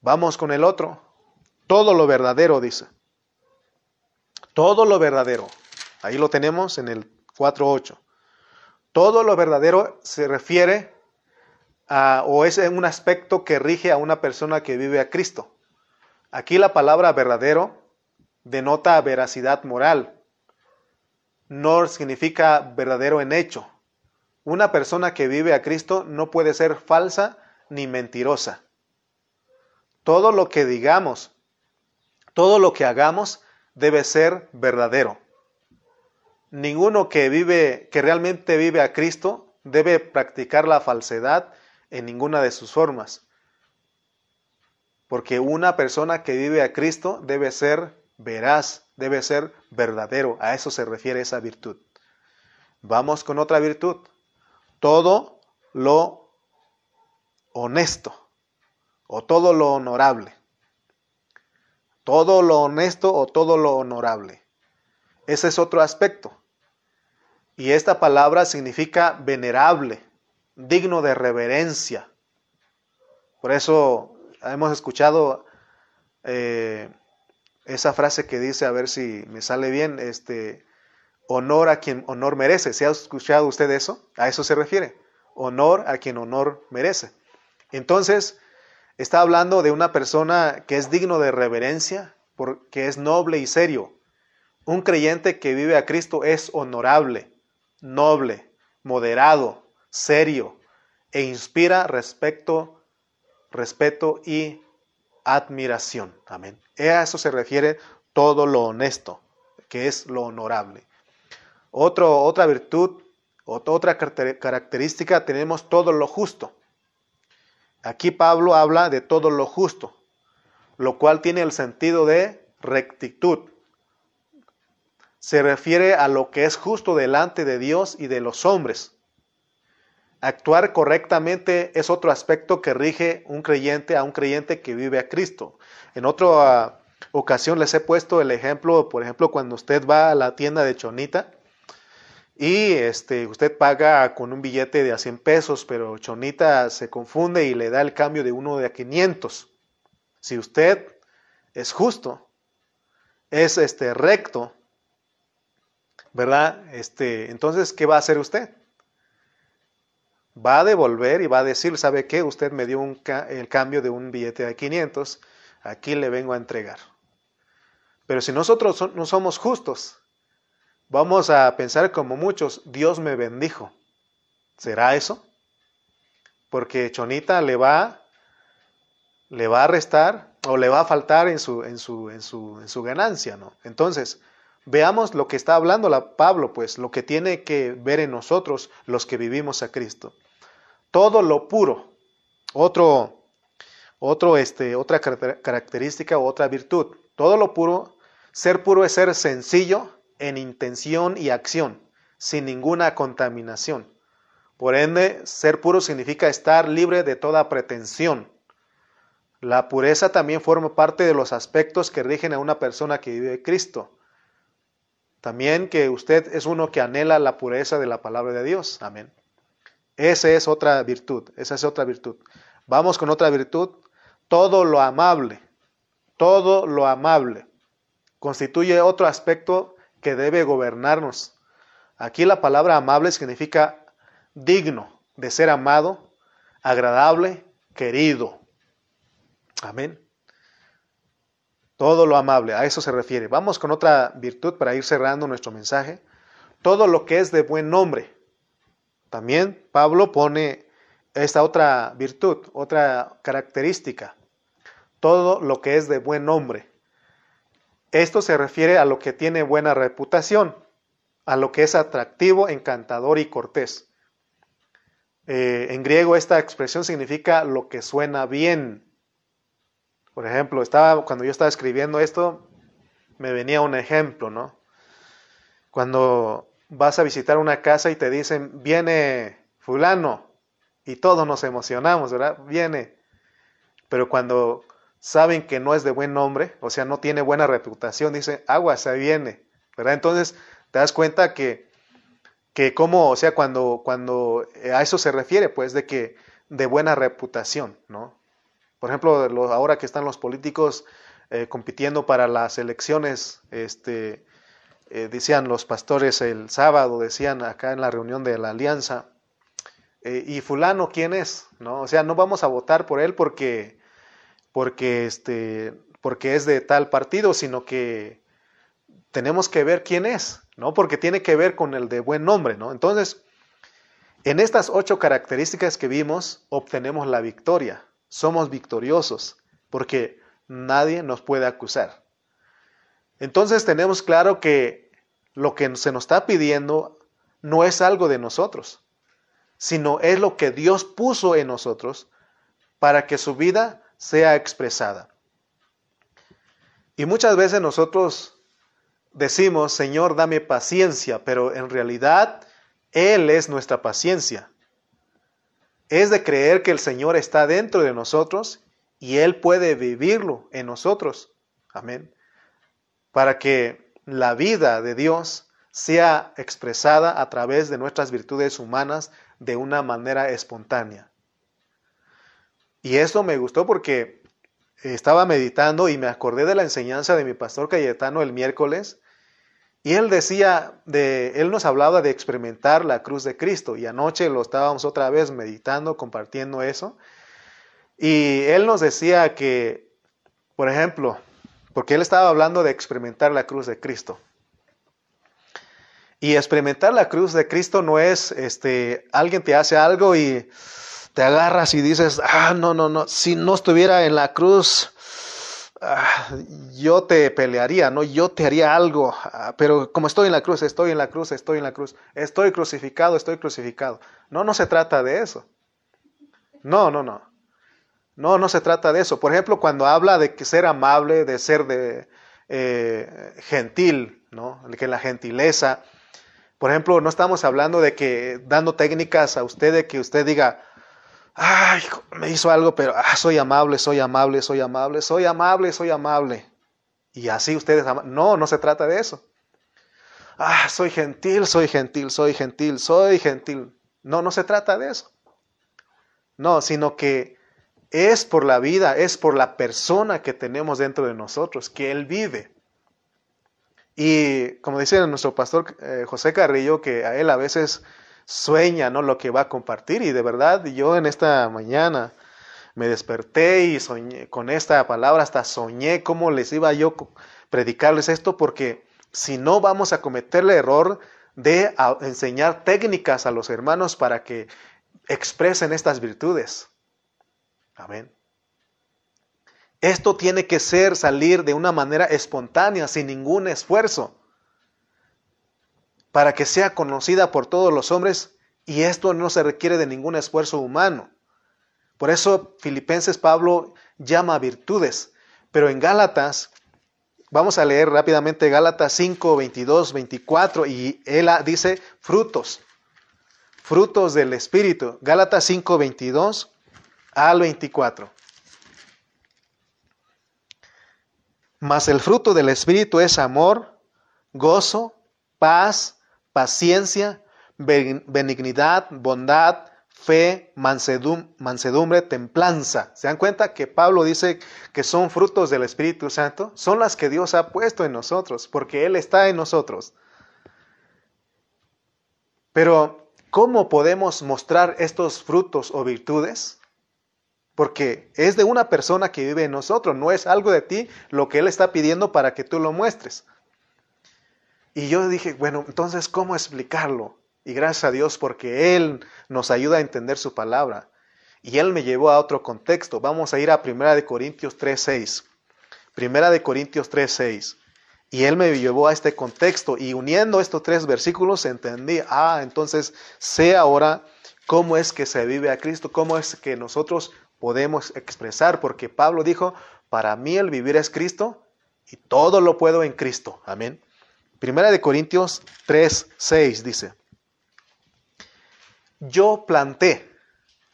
Vamos con el otro. Todo lo verdadero, dice. Todo lo verdadero. Ahí lo tenemos en el 4.8. Todo lo verdadero se refiere a, o es un aspecto que rige a una persona que vive a Cristo. Aquí la palabra verdadero denota veracidad moral. No significa verdadero en hecho. Una persona que vive a Cristo no puede ser falsa ni mentirosa. Todo lo que digamos, todo lo que hagamos debe ser verdadero. Ninguno que vive, que realmente vive a Cristo, debe practicar la falsedad en ninguna de sus formas. Porque una persona que vive a Cristo debe ser veraz, debe ser verdadero. A eso se refiere esa virtud. Vamos con otra virtud todo lo honesto o todo lo honorable. Todo lo honesto o todo lo honorable. Ese es otro aspecto. Y esta palabra significa venerable, digno de reverencia. Por eso hemos escuchado eh, esa frase que dice, a ver si me sale bien, este, honor a quien honor merece. ¿Se ha escuchado usted eso? A eso se refiere. Honor a quien honor merece. Entonces, está hablando de una persona que es digno de reverencia, porque es noble y serio. Un creyente que vive a Cristo es honorable, noble, moderado, serio e inspira respeto, respeto y admiración. Amén. A eso se refiere todo lo honesto, que es lo honorable otra virtud, otra característica, tenemos todo lo justo. Aquí Pablo habla de todo lo justo, lo cual tiene el sentido de rectitud. Se refiere a lo que es justo delante de Dios y de los hombres. Actuar correctamente es otro aspecto que rige un creyente a un creyente que vive a Cristo. En otra ocasión les he puesto el ejemplo, por ejemplo, cuando usted va a la tienda de Chonita y este, usted paga con un billete de a 100 pesos, pero Chonita se confunde y le da el cambio de uno de a 500. Si usted es justo, es este, recto, ¿verdad? Este, entonces, ¿qué va a hacer usted? Va a devolver y va a decir, ¿sabe qué? Usted me dio un el cambio de un billete de 500, aquí le vengo a entregar. Pero si nosotros no somos justos, Vamos a pensar como muchos, Dios me bendijo. ¿Será eso? Porque Chonita le va le va a restar o le va a faltar en su, en su, en su, en su ganancia, ¿no? Entonces, veamos lo que está hablando la Pablo, pues, lo que tiene que ver en nosotros los que vivimos a Cristo. Todo lo puro, otro, otro, este, otra característica o otra virtud. Todo lo puro, ser puro es ser sencillo en intención y acción, sin ninguna contaminación. Por ende, ser puro significa estar libre de toda pretensión. La pureza también forma parte de los aspectos que rigen a una persona que vive Cristo. También que usted es uno que anhela la pureza de la palabra de Dios. Amén. Esa es otra virtud, esa es otra virtud. Vamos con otra virtud. Todo lo amable, todo lo amable constituye otro aspecto que debe gobernarnos. Aquí la palabra amable significa digno de ser amado, agradable, querido. Amén. Todo lo amable, a eso se refiere. Vamos con otra virtud para ir cerrando nuestro mensaje. Todo lo que es de buen nombre. También Pablo pone esta otra virtud, otra característica. Todo lo que es de buen nombre. Esto se refiere a lo que tiene buena reputación, a lo que es atractivo, encantador y cortés. Eh, en griego esta expresión significa lo que suena bien. Por ejemplo, estaba, cuando yo estaba escribiendo esto, me venía un ejemplo, ¿no? Cuando vas a visitar una casa y te dicen, viene fulano, y todos nos emocionamos, ¿verdad? Viene. Pero cuando saben que no es de buen nombre, o sea, no tiene buena reputación, dicen, agua, se viene, ¿verdad? Entonces, te das cuenta que que como, o sea, cuando, cuando a eso se refiere, pues, de que de buena reputación, ¿no? Por ejemplo, ahora que están los políticos eh, compitiendo para las elecciones, este, eh, decían los pastores el sábado, decían acá en la reunión de la alianza, eh, y fulano, ¿quién es? ¿No? O sea, no vamos a votar por él porque, porque, este, porque es de tal partido, sino que tenemos que ver quién es, ¿no? Porque tiene que ver con el de buen nombre, ¿no? Entonces, en estas ocho características que vimos, obtenemos la victoria. Somos victoriosos, porque nadie nos puede acusar. Entonces tenemos claro que lo que se nos está pidiendo no es algo de nosotros, sino es lo que Dios puso en nosotros para que su vida sea expresada. Y muchas veces nosotros decimos, Señor, dame paciencia, pero en realidad Él es nuestra paciencia. Es de creer que el Señor está dentro de nosotros y Él puede vivirlo en nosotros. Amén. Para que la vida de Dios sea expresada a través de nuestras virtudes humanas de una manera espontánea. Y eso me gustó porque estaba meditando y me acordé de la enseñanza de mi pastor Cayetano el miércoles y él decía, de, él nos hablaba de experimentar la cruz de Cristo y anoche lo estábamos otra vez meditando, compartiendo eso. Y él nos decía que, por ejemplo, porque él estaba hablando de experimentar la cruz de Cristo. Y experimentar la cruz de Cristo no es, este, alguien te hace algo y te agarras y dices, ah, no, no, no, si no estuviera en la cruz, Ah, yo te pelearía, ¿no? Yo te haría algo, ah, pero como estoy en la cruz, estoy en la cruz, estoy en la cruz, estoy crucificado, estoy crucificado. No, no se trata de eso. No, no, no. No, no se trata de eso. Por ejemplo, cuando habla de ser amable, de ser de eh, gentil, ¿no? Que la gentileza. Por ejemplo, no estamos hablando de que dando técnicas a usted de que usted diga, ay, me hizo algo, pero ah, soy amable, soy amable, soy amable, soy amable, soy amable. Y así ustedes, no, no se trata de eso. Ah, soy gentil, soy gentil, soy gentil, soy gentil. No, no se trata de eso. No, sino que es por la vida, es por la persona que tenemos dentro de nosotros, que Él vive. Y como dice nuestro pastor eh, José Carrillo, que a Él a veces sueña, ¿no? Lo que va a compartir. Y de verdad, yo en esta mañana me desperté y soñé con esta palabra, hasta soñé cómo les iba yo predicarles esto, porque si no vamos a cometer el error de enseñar técnicas a los hermanos para que expresen estas virtudes. Amén. Esto tiene que ser salir de una manera espontánea, sin ningún esfuerzo, para que sea conocida por todos los hombres y esto no se requiere de ningún esfuerzo humano. Por eso Filipenses Pablo llama virtudes, pero en Gálatas, vamos a leer rápidamente Gálatas 5, 22, 24 y él dice frutos, frutos del Espíritu. Gálatas 5, 22 al 24. Mas el fruto del Espíritu es amor, gozo, paz, paciencia, benignidad, bondad, fe, mansedumbre, templanza. ¿Se dan cuenta que Pablo dice que son frutos del Espíritu Santo? Son las que Dios ha puesto en nosotros, porque Él está en nosotros. Pero, ¿cómo podemos mostrar estos frutos o virtudes? Porque es de una persona que vive en nosotros, no es algo de ti lo que Él está pidiendo para que tú lo muestres. Y yo dije, bueno, entonces, ¿cómo explicarlo? Y gracias a Dios porque Él nos ayuda a entender su palabra. Y Él me llevó a otro contexto. Vamos a ir a 1 Corintios 3.6. 1 Corintios 3.6. Y Él me llevó a este contexto. Y uniendo estos tres versículos entendí, ah, entonces sé ahora cómo es que se vive a Cristo, cómo es que nosotros podemos expresar. Porque Pablo dijo, para mí el vivir es Cristo y todo lo puedo en Cristo. Amén. Primera de Corintios 3.6 dice yo planté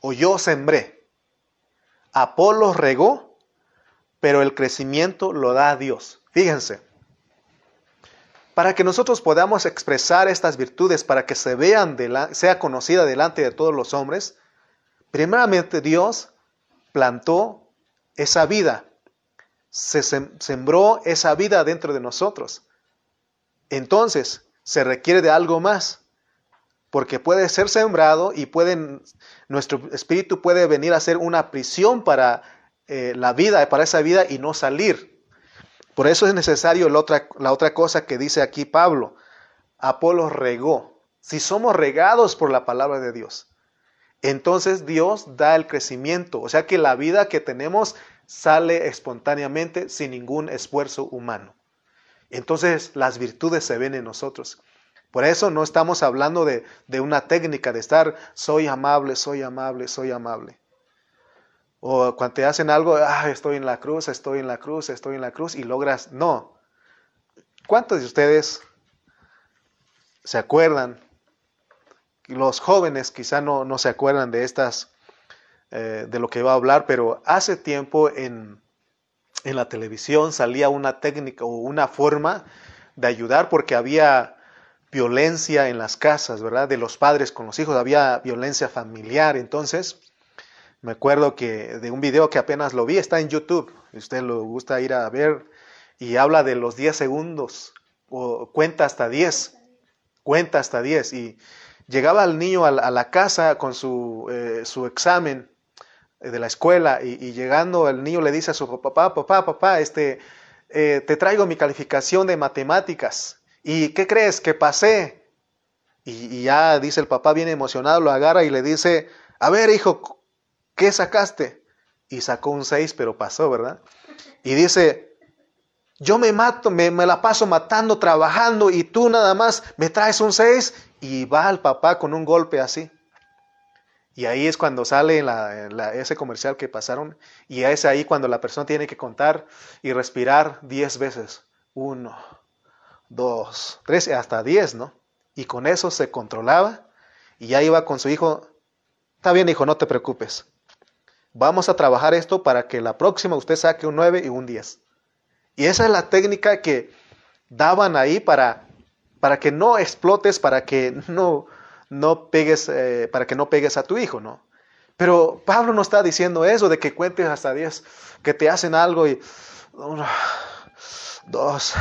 o yo sembré. Apolo regó, pero el crecimiento lo da Dios. Fíjense, para que nosotros podamos expresar estas virtudes, para que se vean, sea conocida delante de todos los hombres, primeramente Dios plantó esa vida, se sembró esa vida dentro de nosotros. Entonces, se requiere de algo más porque puede ser sembrado y pueden, nuestro espíritu puede venir a ser una prisión para eh, la vida, para esa vida y no salir. Por eso es necesario la otra, la otra cosa que dice aquí Pablo. Apolo regó. Si somos regados por la palabra de Dios, entonces Dios da el crecimiento. O sea que la vida que tenemos sale espontáneamente sin ningún esfuerzo humano. Entonces las virtudes se ven en nosotros. Por eso no estamos hablando de, una técnica de estar, soy amable, soy amable, soy amable. O cuando te hacen algo, ah, estoy en la cruz, estoy en la cruz, estoy en la cruz, y logras, no. ¿Cuántos de ustedes se acuerdan? Los jóvenes quizá no, no se acuerdan de estas, eh, de lo que va a hablar, pero hace tiempo en, en la televisión salía una técnica o una forma de ayudar porque había violencia en las casas, ¿verdad? De los padres con los hijos, había violencia familiar. Entonces, me acuerdo que de un video que apenas lo vi, está en YouTube, si usted lo gusta ir a ver, y habla de los 10 segundos, o cuenta hasta 10, cuenta hasta 10, y llegaba el niño a la, casa con su, eh, examen de la escuela, y, llegando el niño le dice a su papá, papá, papá, este, eh, te traigo mi calificación de matemáticas. ¿Y qué crees? Que pasé. Y, ya dice el papá bien emocionado, lo agarra y le dice, a ver hijo, ¿qué sacaste? Y sacó un 6, pero pasó, ¿verdad? Y dice, yo me mato, me, la paso matando, trabajando y tú nada más me traes un 6 y va al papá con un golpe así. Y ahí es cuando sale ese comercial que pasaron y es ahí cuando la persona tiene que contar y respirar 10 veces. Uno, dos, tres, hasta diez, ¿no? Y con eso se controlaba y ya iba con su hijo, está bien hijo, no te preocupes. Vamos a trabajar esto para que la próxima usted saque un 9 y un 10. Y esa es la técnica que daban ahí para, para que no explotes, para que no, no pegues, eh, para que no pegues a tu hijo, ¿no? Pero Pablo no está diciendo eso de que cuentes hasta 10, que te hacen algo y uno, dos,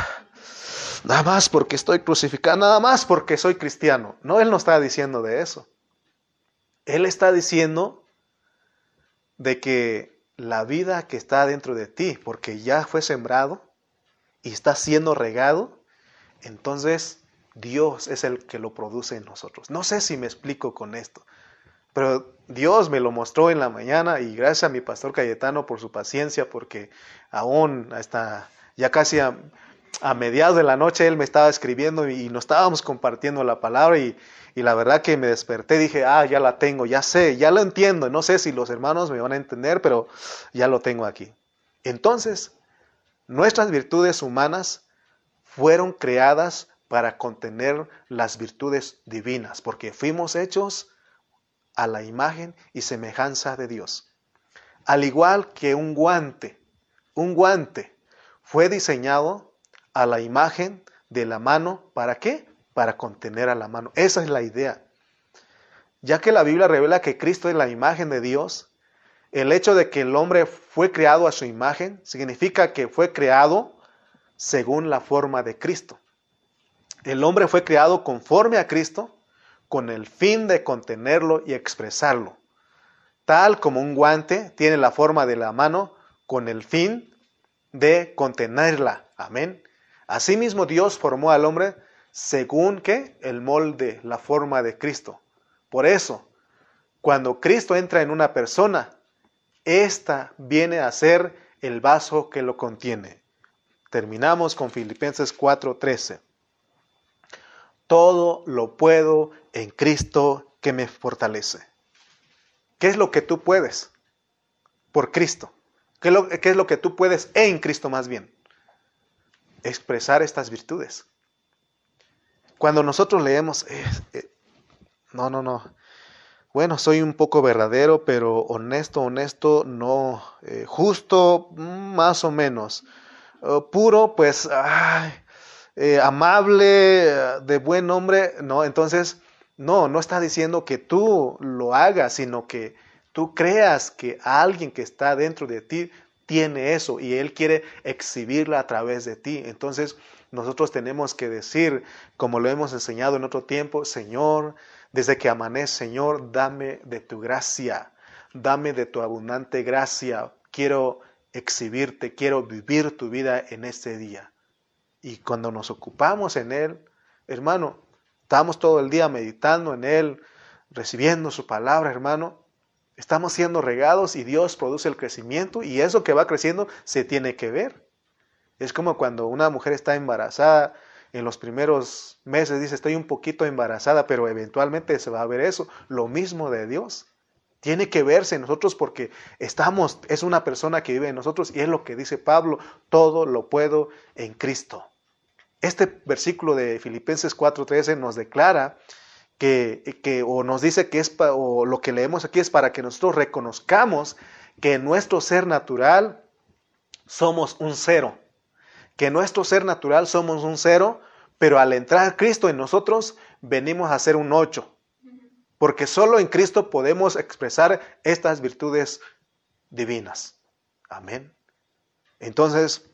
nada más porque estoy crucificado, nada más porque soy cristiano. No, Él no está diciendo de eso. Él está diciendo de que la vida que está dentro de ti, porque ya fue sembrado y está siendo regado, entonces Dios es el que lo produce en nosotros. No sé si me explico con esto. Pero Dios me lo mostró en la mañana y gracias a mi pastor Cayetano por su paciencia, porque aún hasta ya casi a, mediados de la noche él me estaba escribiendo y, nos estábamos compartiendo la palabra y, y, la verdad que me desperté, dije, ah, ya la tengo, ya sé, ya lo entiendo, no sé si los hermanos me van a entender, pero ya lo tengo aquí. Entonces, nuestras virtudes humanas fueron creadas para contener las virtudes divinas, porque fuimos hechos a la imagen y semejanza de Dios. Al igual que un guante, un guante fue diseñado a la imagen de la mano, ¿para qué? Para contener a la mano. Esa es la idea. Ya que la Biblia revela que Cristo es la imagen de Dios, el hecho de que el hombre fue creado a su imagen significa que fue creado según la forma de Cristo. El hombre fue creado conforme a Cristo con el fin de contenerlo y expresarlo. Tal como un guante tiene la forma de la mano con el fin de contenerla. Amén. Asimismo Dios formó al hombre según que el molde, la forma de Cristo. Por eso, cuando Cristo entra en una persona, ésta viene a ser el vaso que lo contiene. Terminamos con Filipenses 4:13 todo lo puedo en Cristo que me fortalece. ¿Qué es lo que tú puedes? Por Cristo. ¿Qué es lo, que tú puedes en Cristo más bien? Expresar estas virtudes. Cuando nosotros leemos, eh, no, no, no. Bueno, soy un poco verdadero, pero honesto, honesto, no. Eh, justo, mm, más o menos. puro, pues, eh, amable, de buen hombre, no, entonces, no, no está diciendo que tú lo hagas, sino que tú creas que alguien que está dentro de ti tiene eso y él quiere exhibirla a través de ti. Entonces, nosotros tenemos que decir, como lo hemos enseñado en otro tiempo, Señor, desde que amanece, Señor, dame de tu gracia, dame de tu abundante gracia. Quiero exhibirte, quiero vivir tu vida en este día. Y cuando nos ocupamos en Él, hermano, estamos todo el día meditando en Él, recibiendo su palabra, hermano, estamos siendo regados y Dios produce el crecimiento y eso que va creciendo se tiene que ver. Es como cuando una mujer está embarazada, en los primeros meses dice estoy un poquito embarazada, pero eventualmente se va a ver eso. Lo mismo de Dios. Tiene que verse en nosotros porque estamos, es una persona que vive en nosotros y es lo que dice Pablo, todo lo puedo en Cristo. Este versículo de Filipenses 4:13 nos declara que, que, o nos dice que es, o lo que leemos aquí es para que nosotros reconozcamos que en nuestro ser natural somos un cero, que en nuestro ser natural somos un cero, pero al entrar Cristo en nosotros venimos a ser un ocho porque solo en Cristo podemos expresar estas virtudes divinas. Amén. Entonces,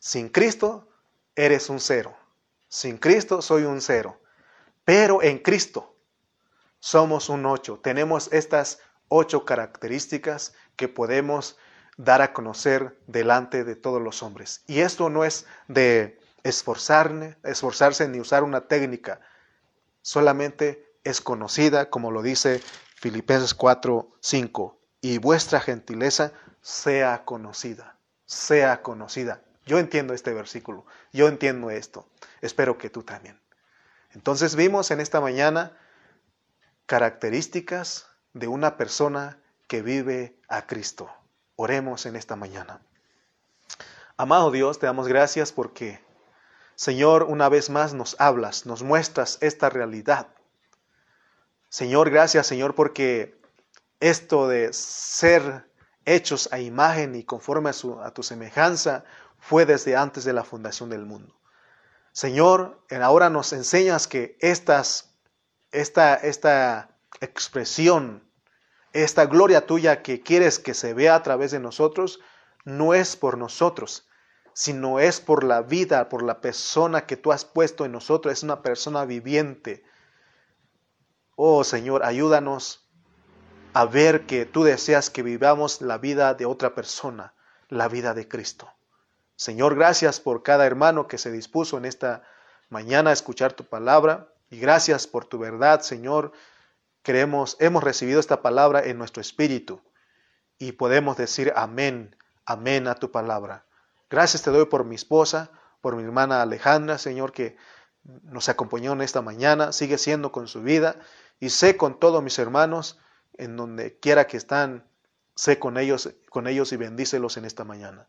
sin Cristo eres un cero. Sin Cristo soy un cero. Pero en Cristo somos un ocho. Tenemos estas ocho características que podemos dar a conocer delante de todos los hombres. Y esto no es de esforzarse, esforzarse ni usar una técnica, solamente es conocida, como lo dice Filipenses 4, 5, y vuestra gentileza sea conocida, sea conocida. Yo entiendo este versículo, yo entiendo esto, espero que tú también. Entonces vimos en esta mañana características de una persona que vive a Cristo. Oremos en esta mañana. Amado Dios, te damos gracias porque, Señor, una vez más nos hablas, nos muestras esta realidad Señor, gracias Señor porque esto de ser hechos a imagen y conforme a, tu semejanza fue desde antes de la fundación del mundo. Señor, ahora nos enseñas que estas, esta, esta expresión, esta gloria tuya que quieres que se vea a través de nosotros, no es por nosotros, sino es por la vida, por la persona que tú has puesto en nosotros. Es una persona viviente, Oh Señor, ayúdanos a ver que tú deseas que vivamos la vida de otra persona, la vida de Cristo. Señor, gracias por cada hermano que se dispuso en esta mañana a escuchar tu palabra y gracias por tu verdad, Señor, creemos, hemos recibido esta palabra en nuestro espíritu y podemos decir amén, amén a tu palabra. Gracias te doy por mi esposa, por mi hermana Alejandra, Señor, que nos acompañó en esta mañana, sigue siendo con su vida y sé con todos mis hermanos en donde quiera que están, sé con ellos, con ellos y bendícelos en esta mañana.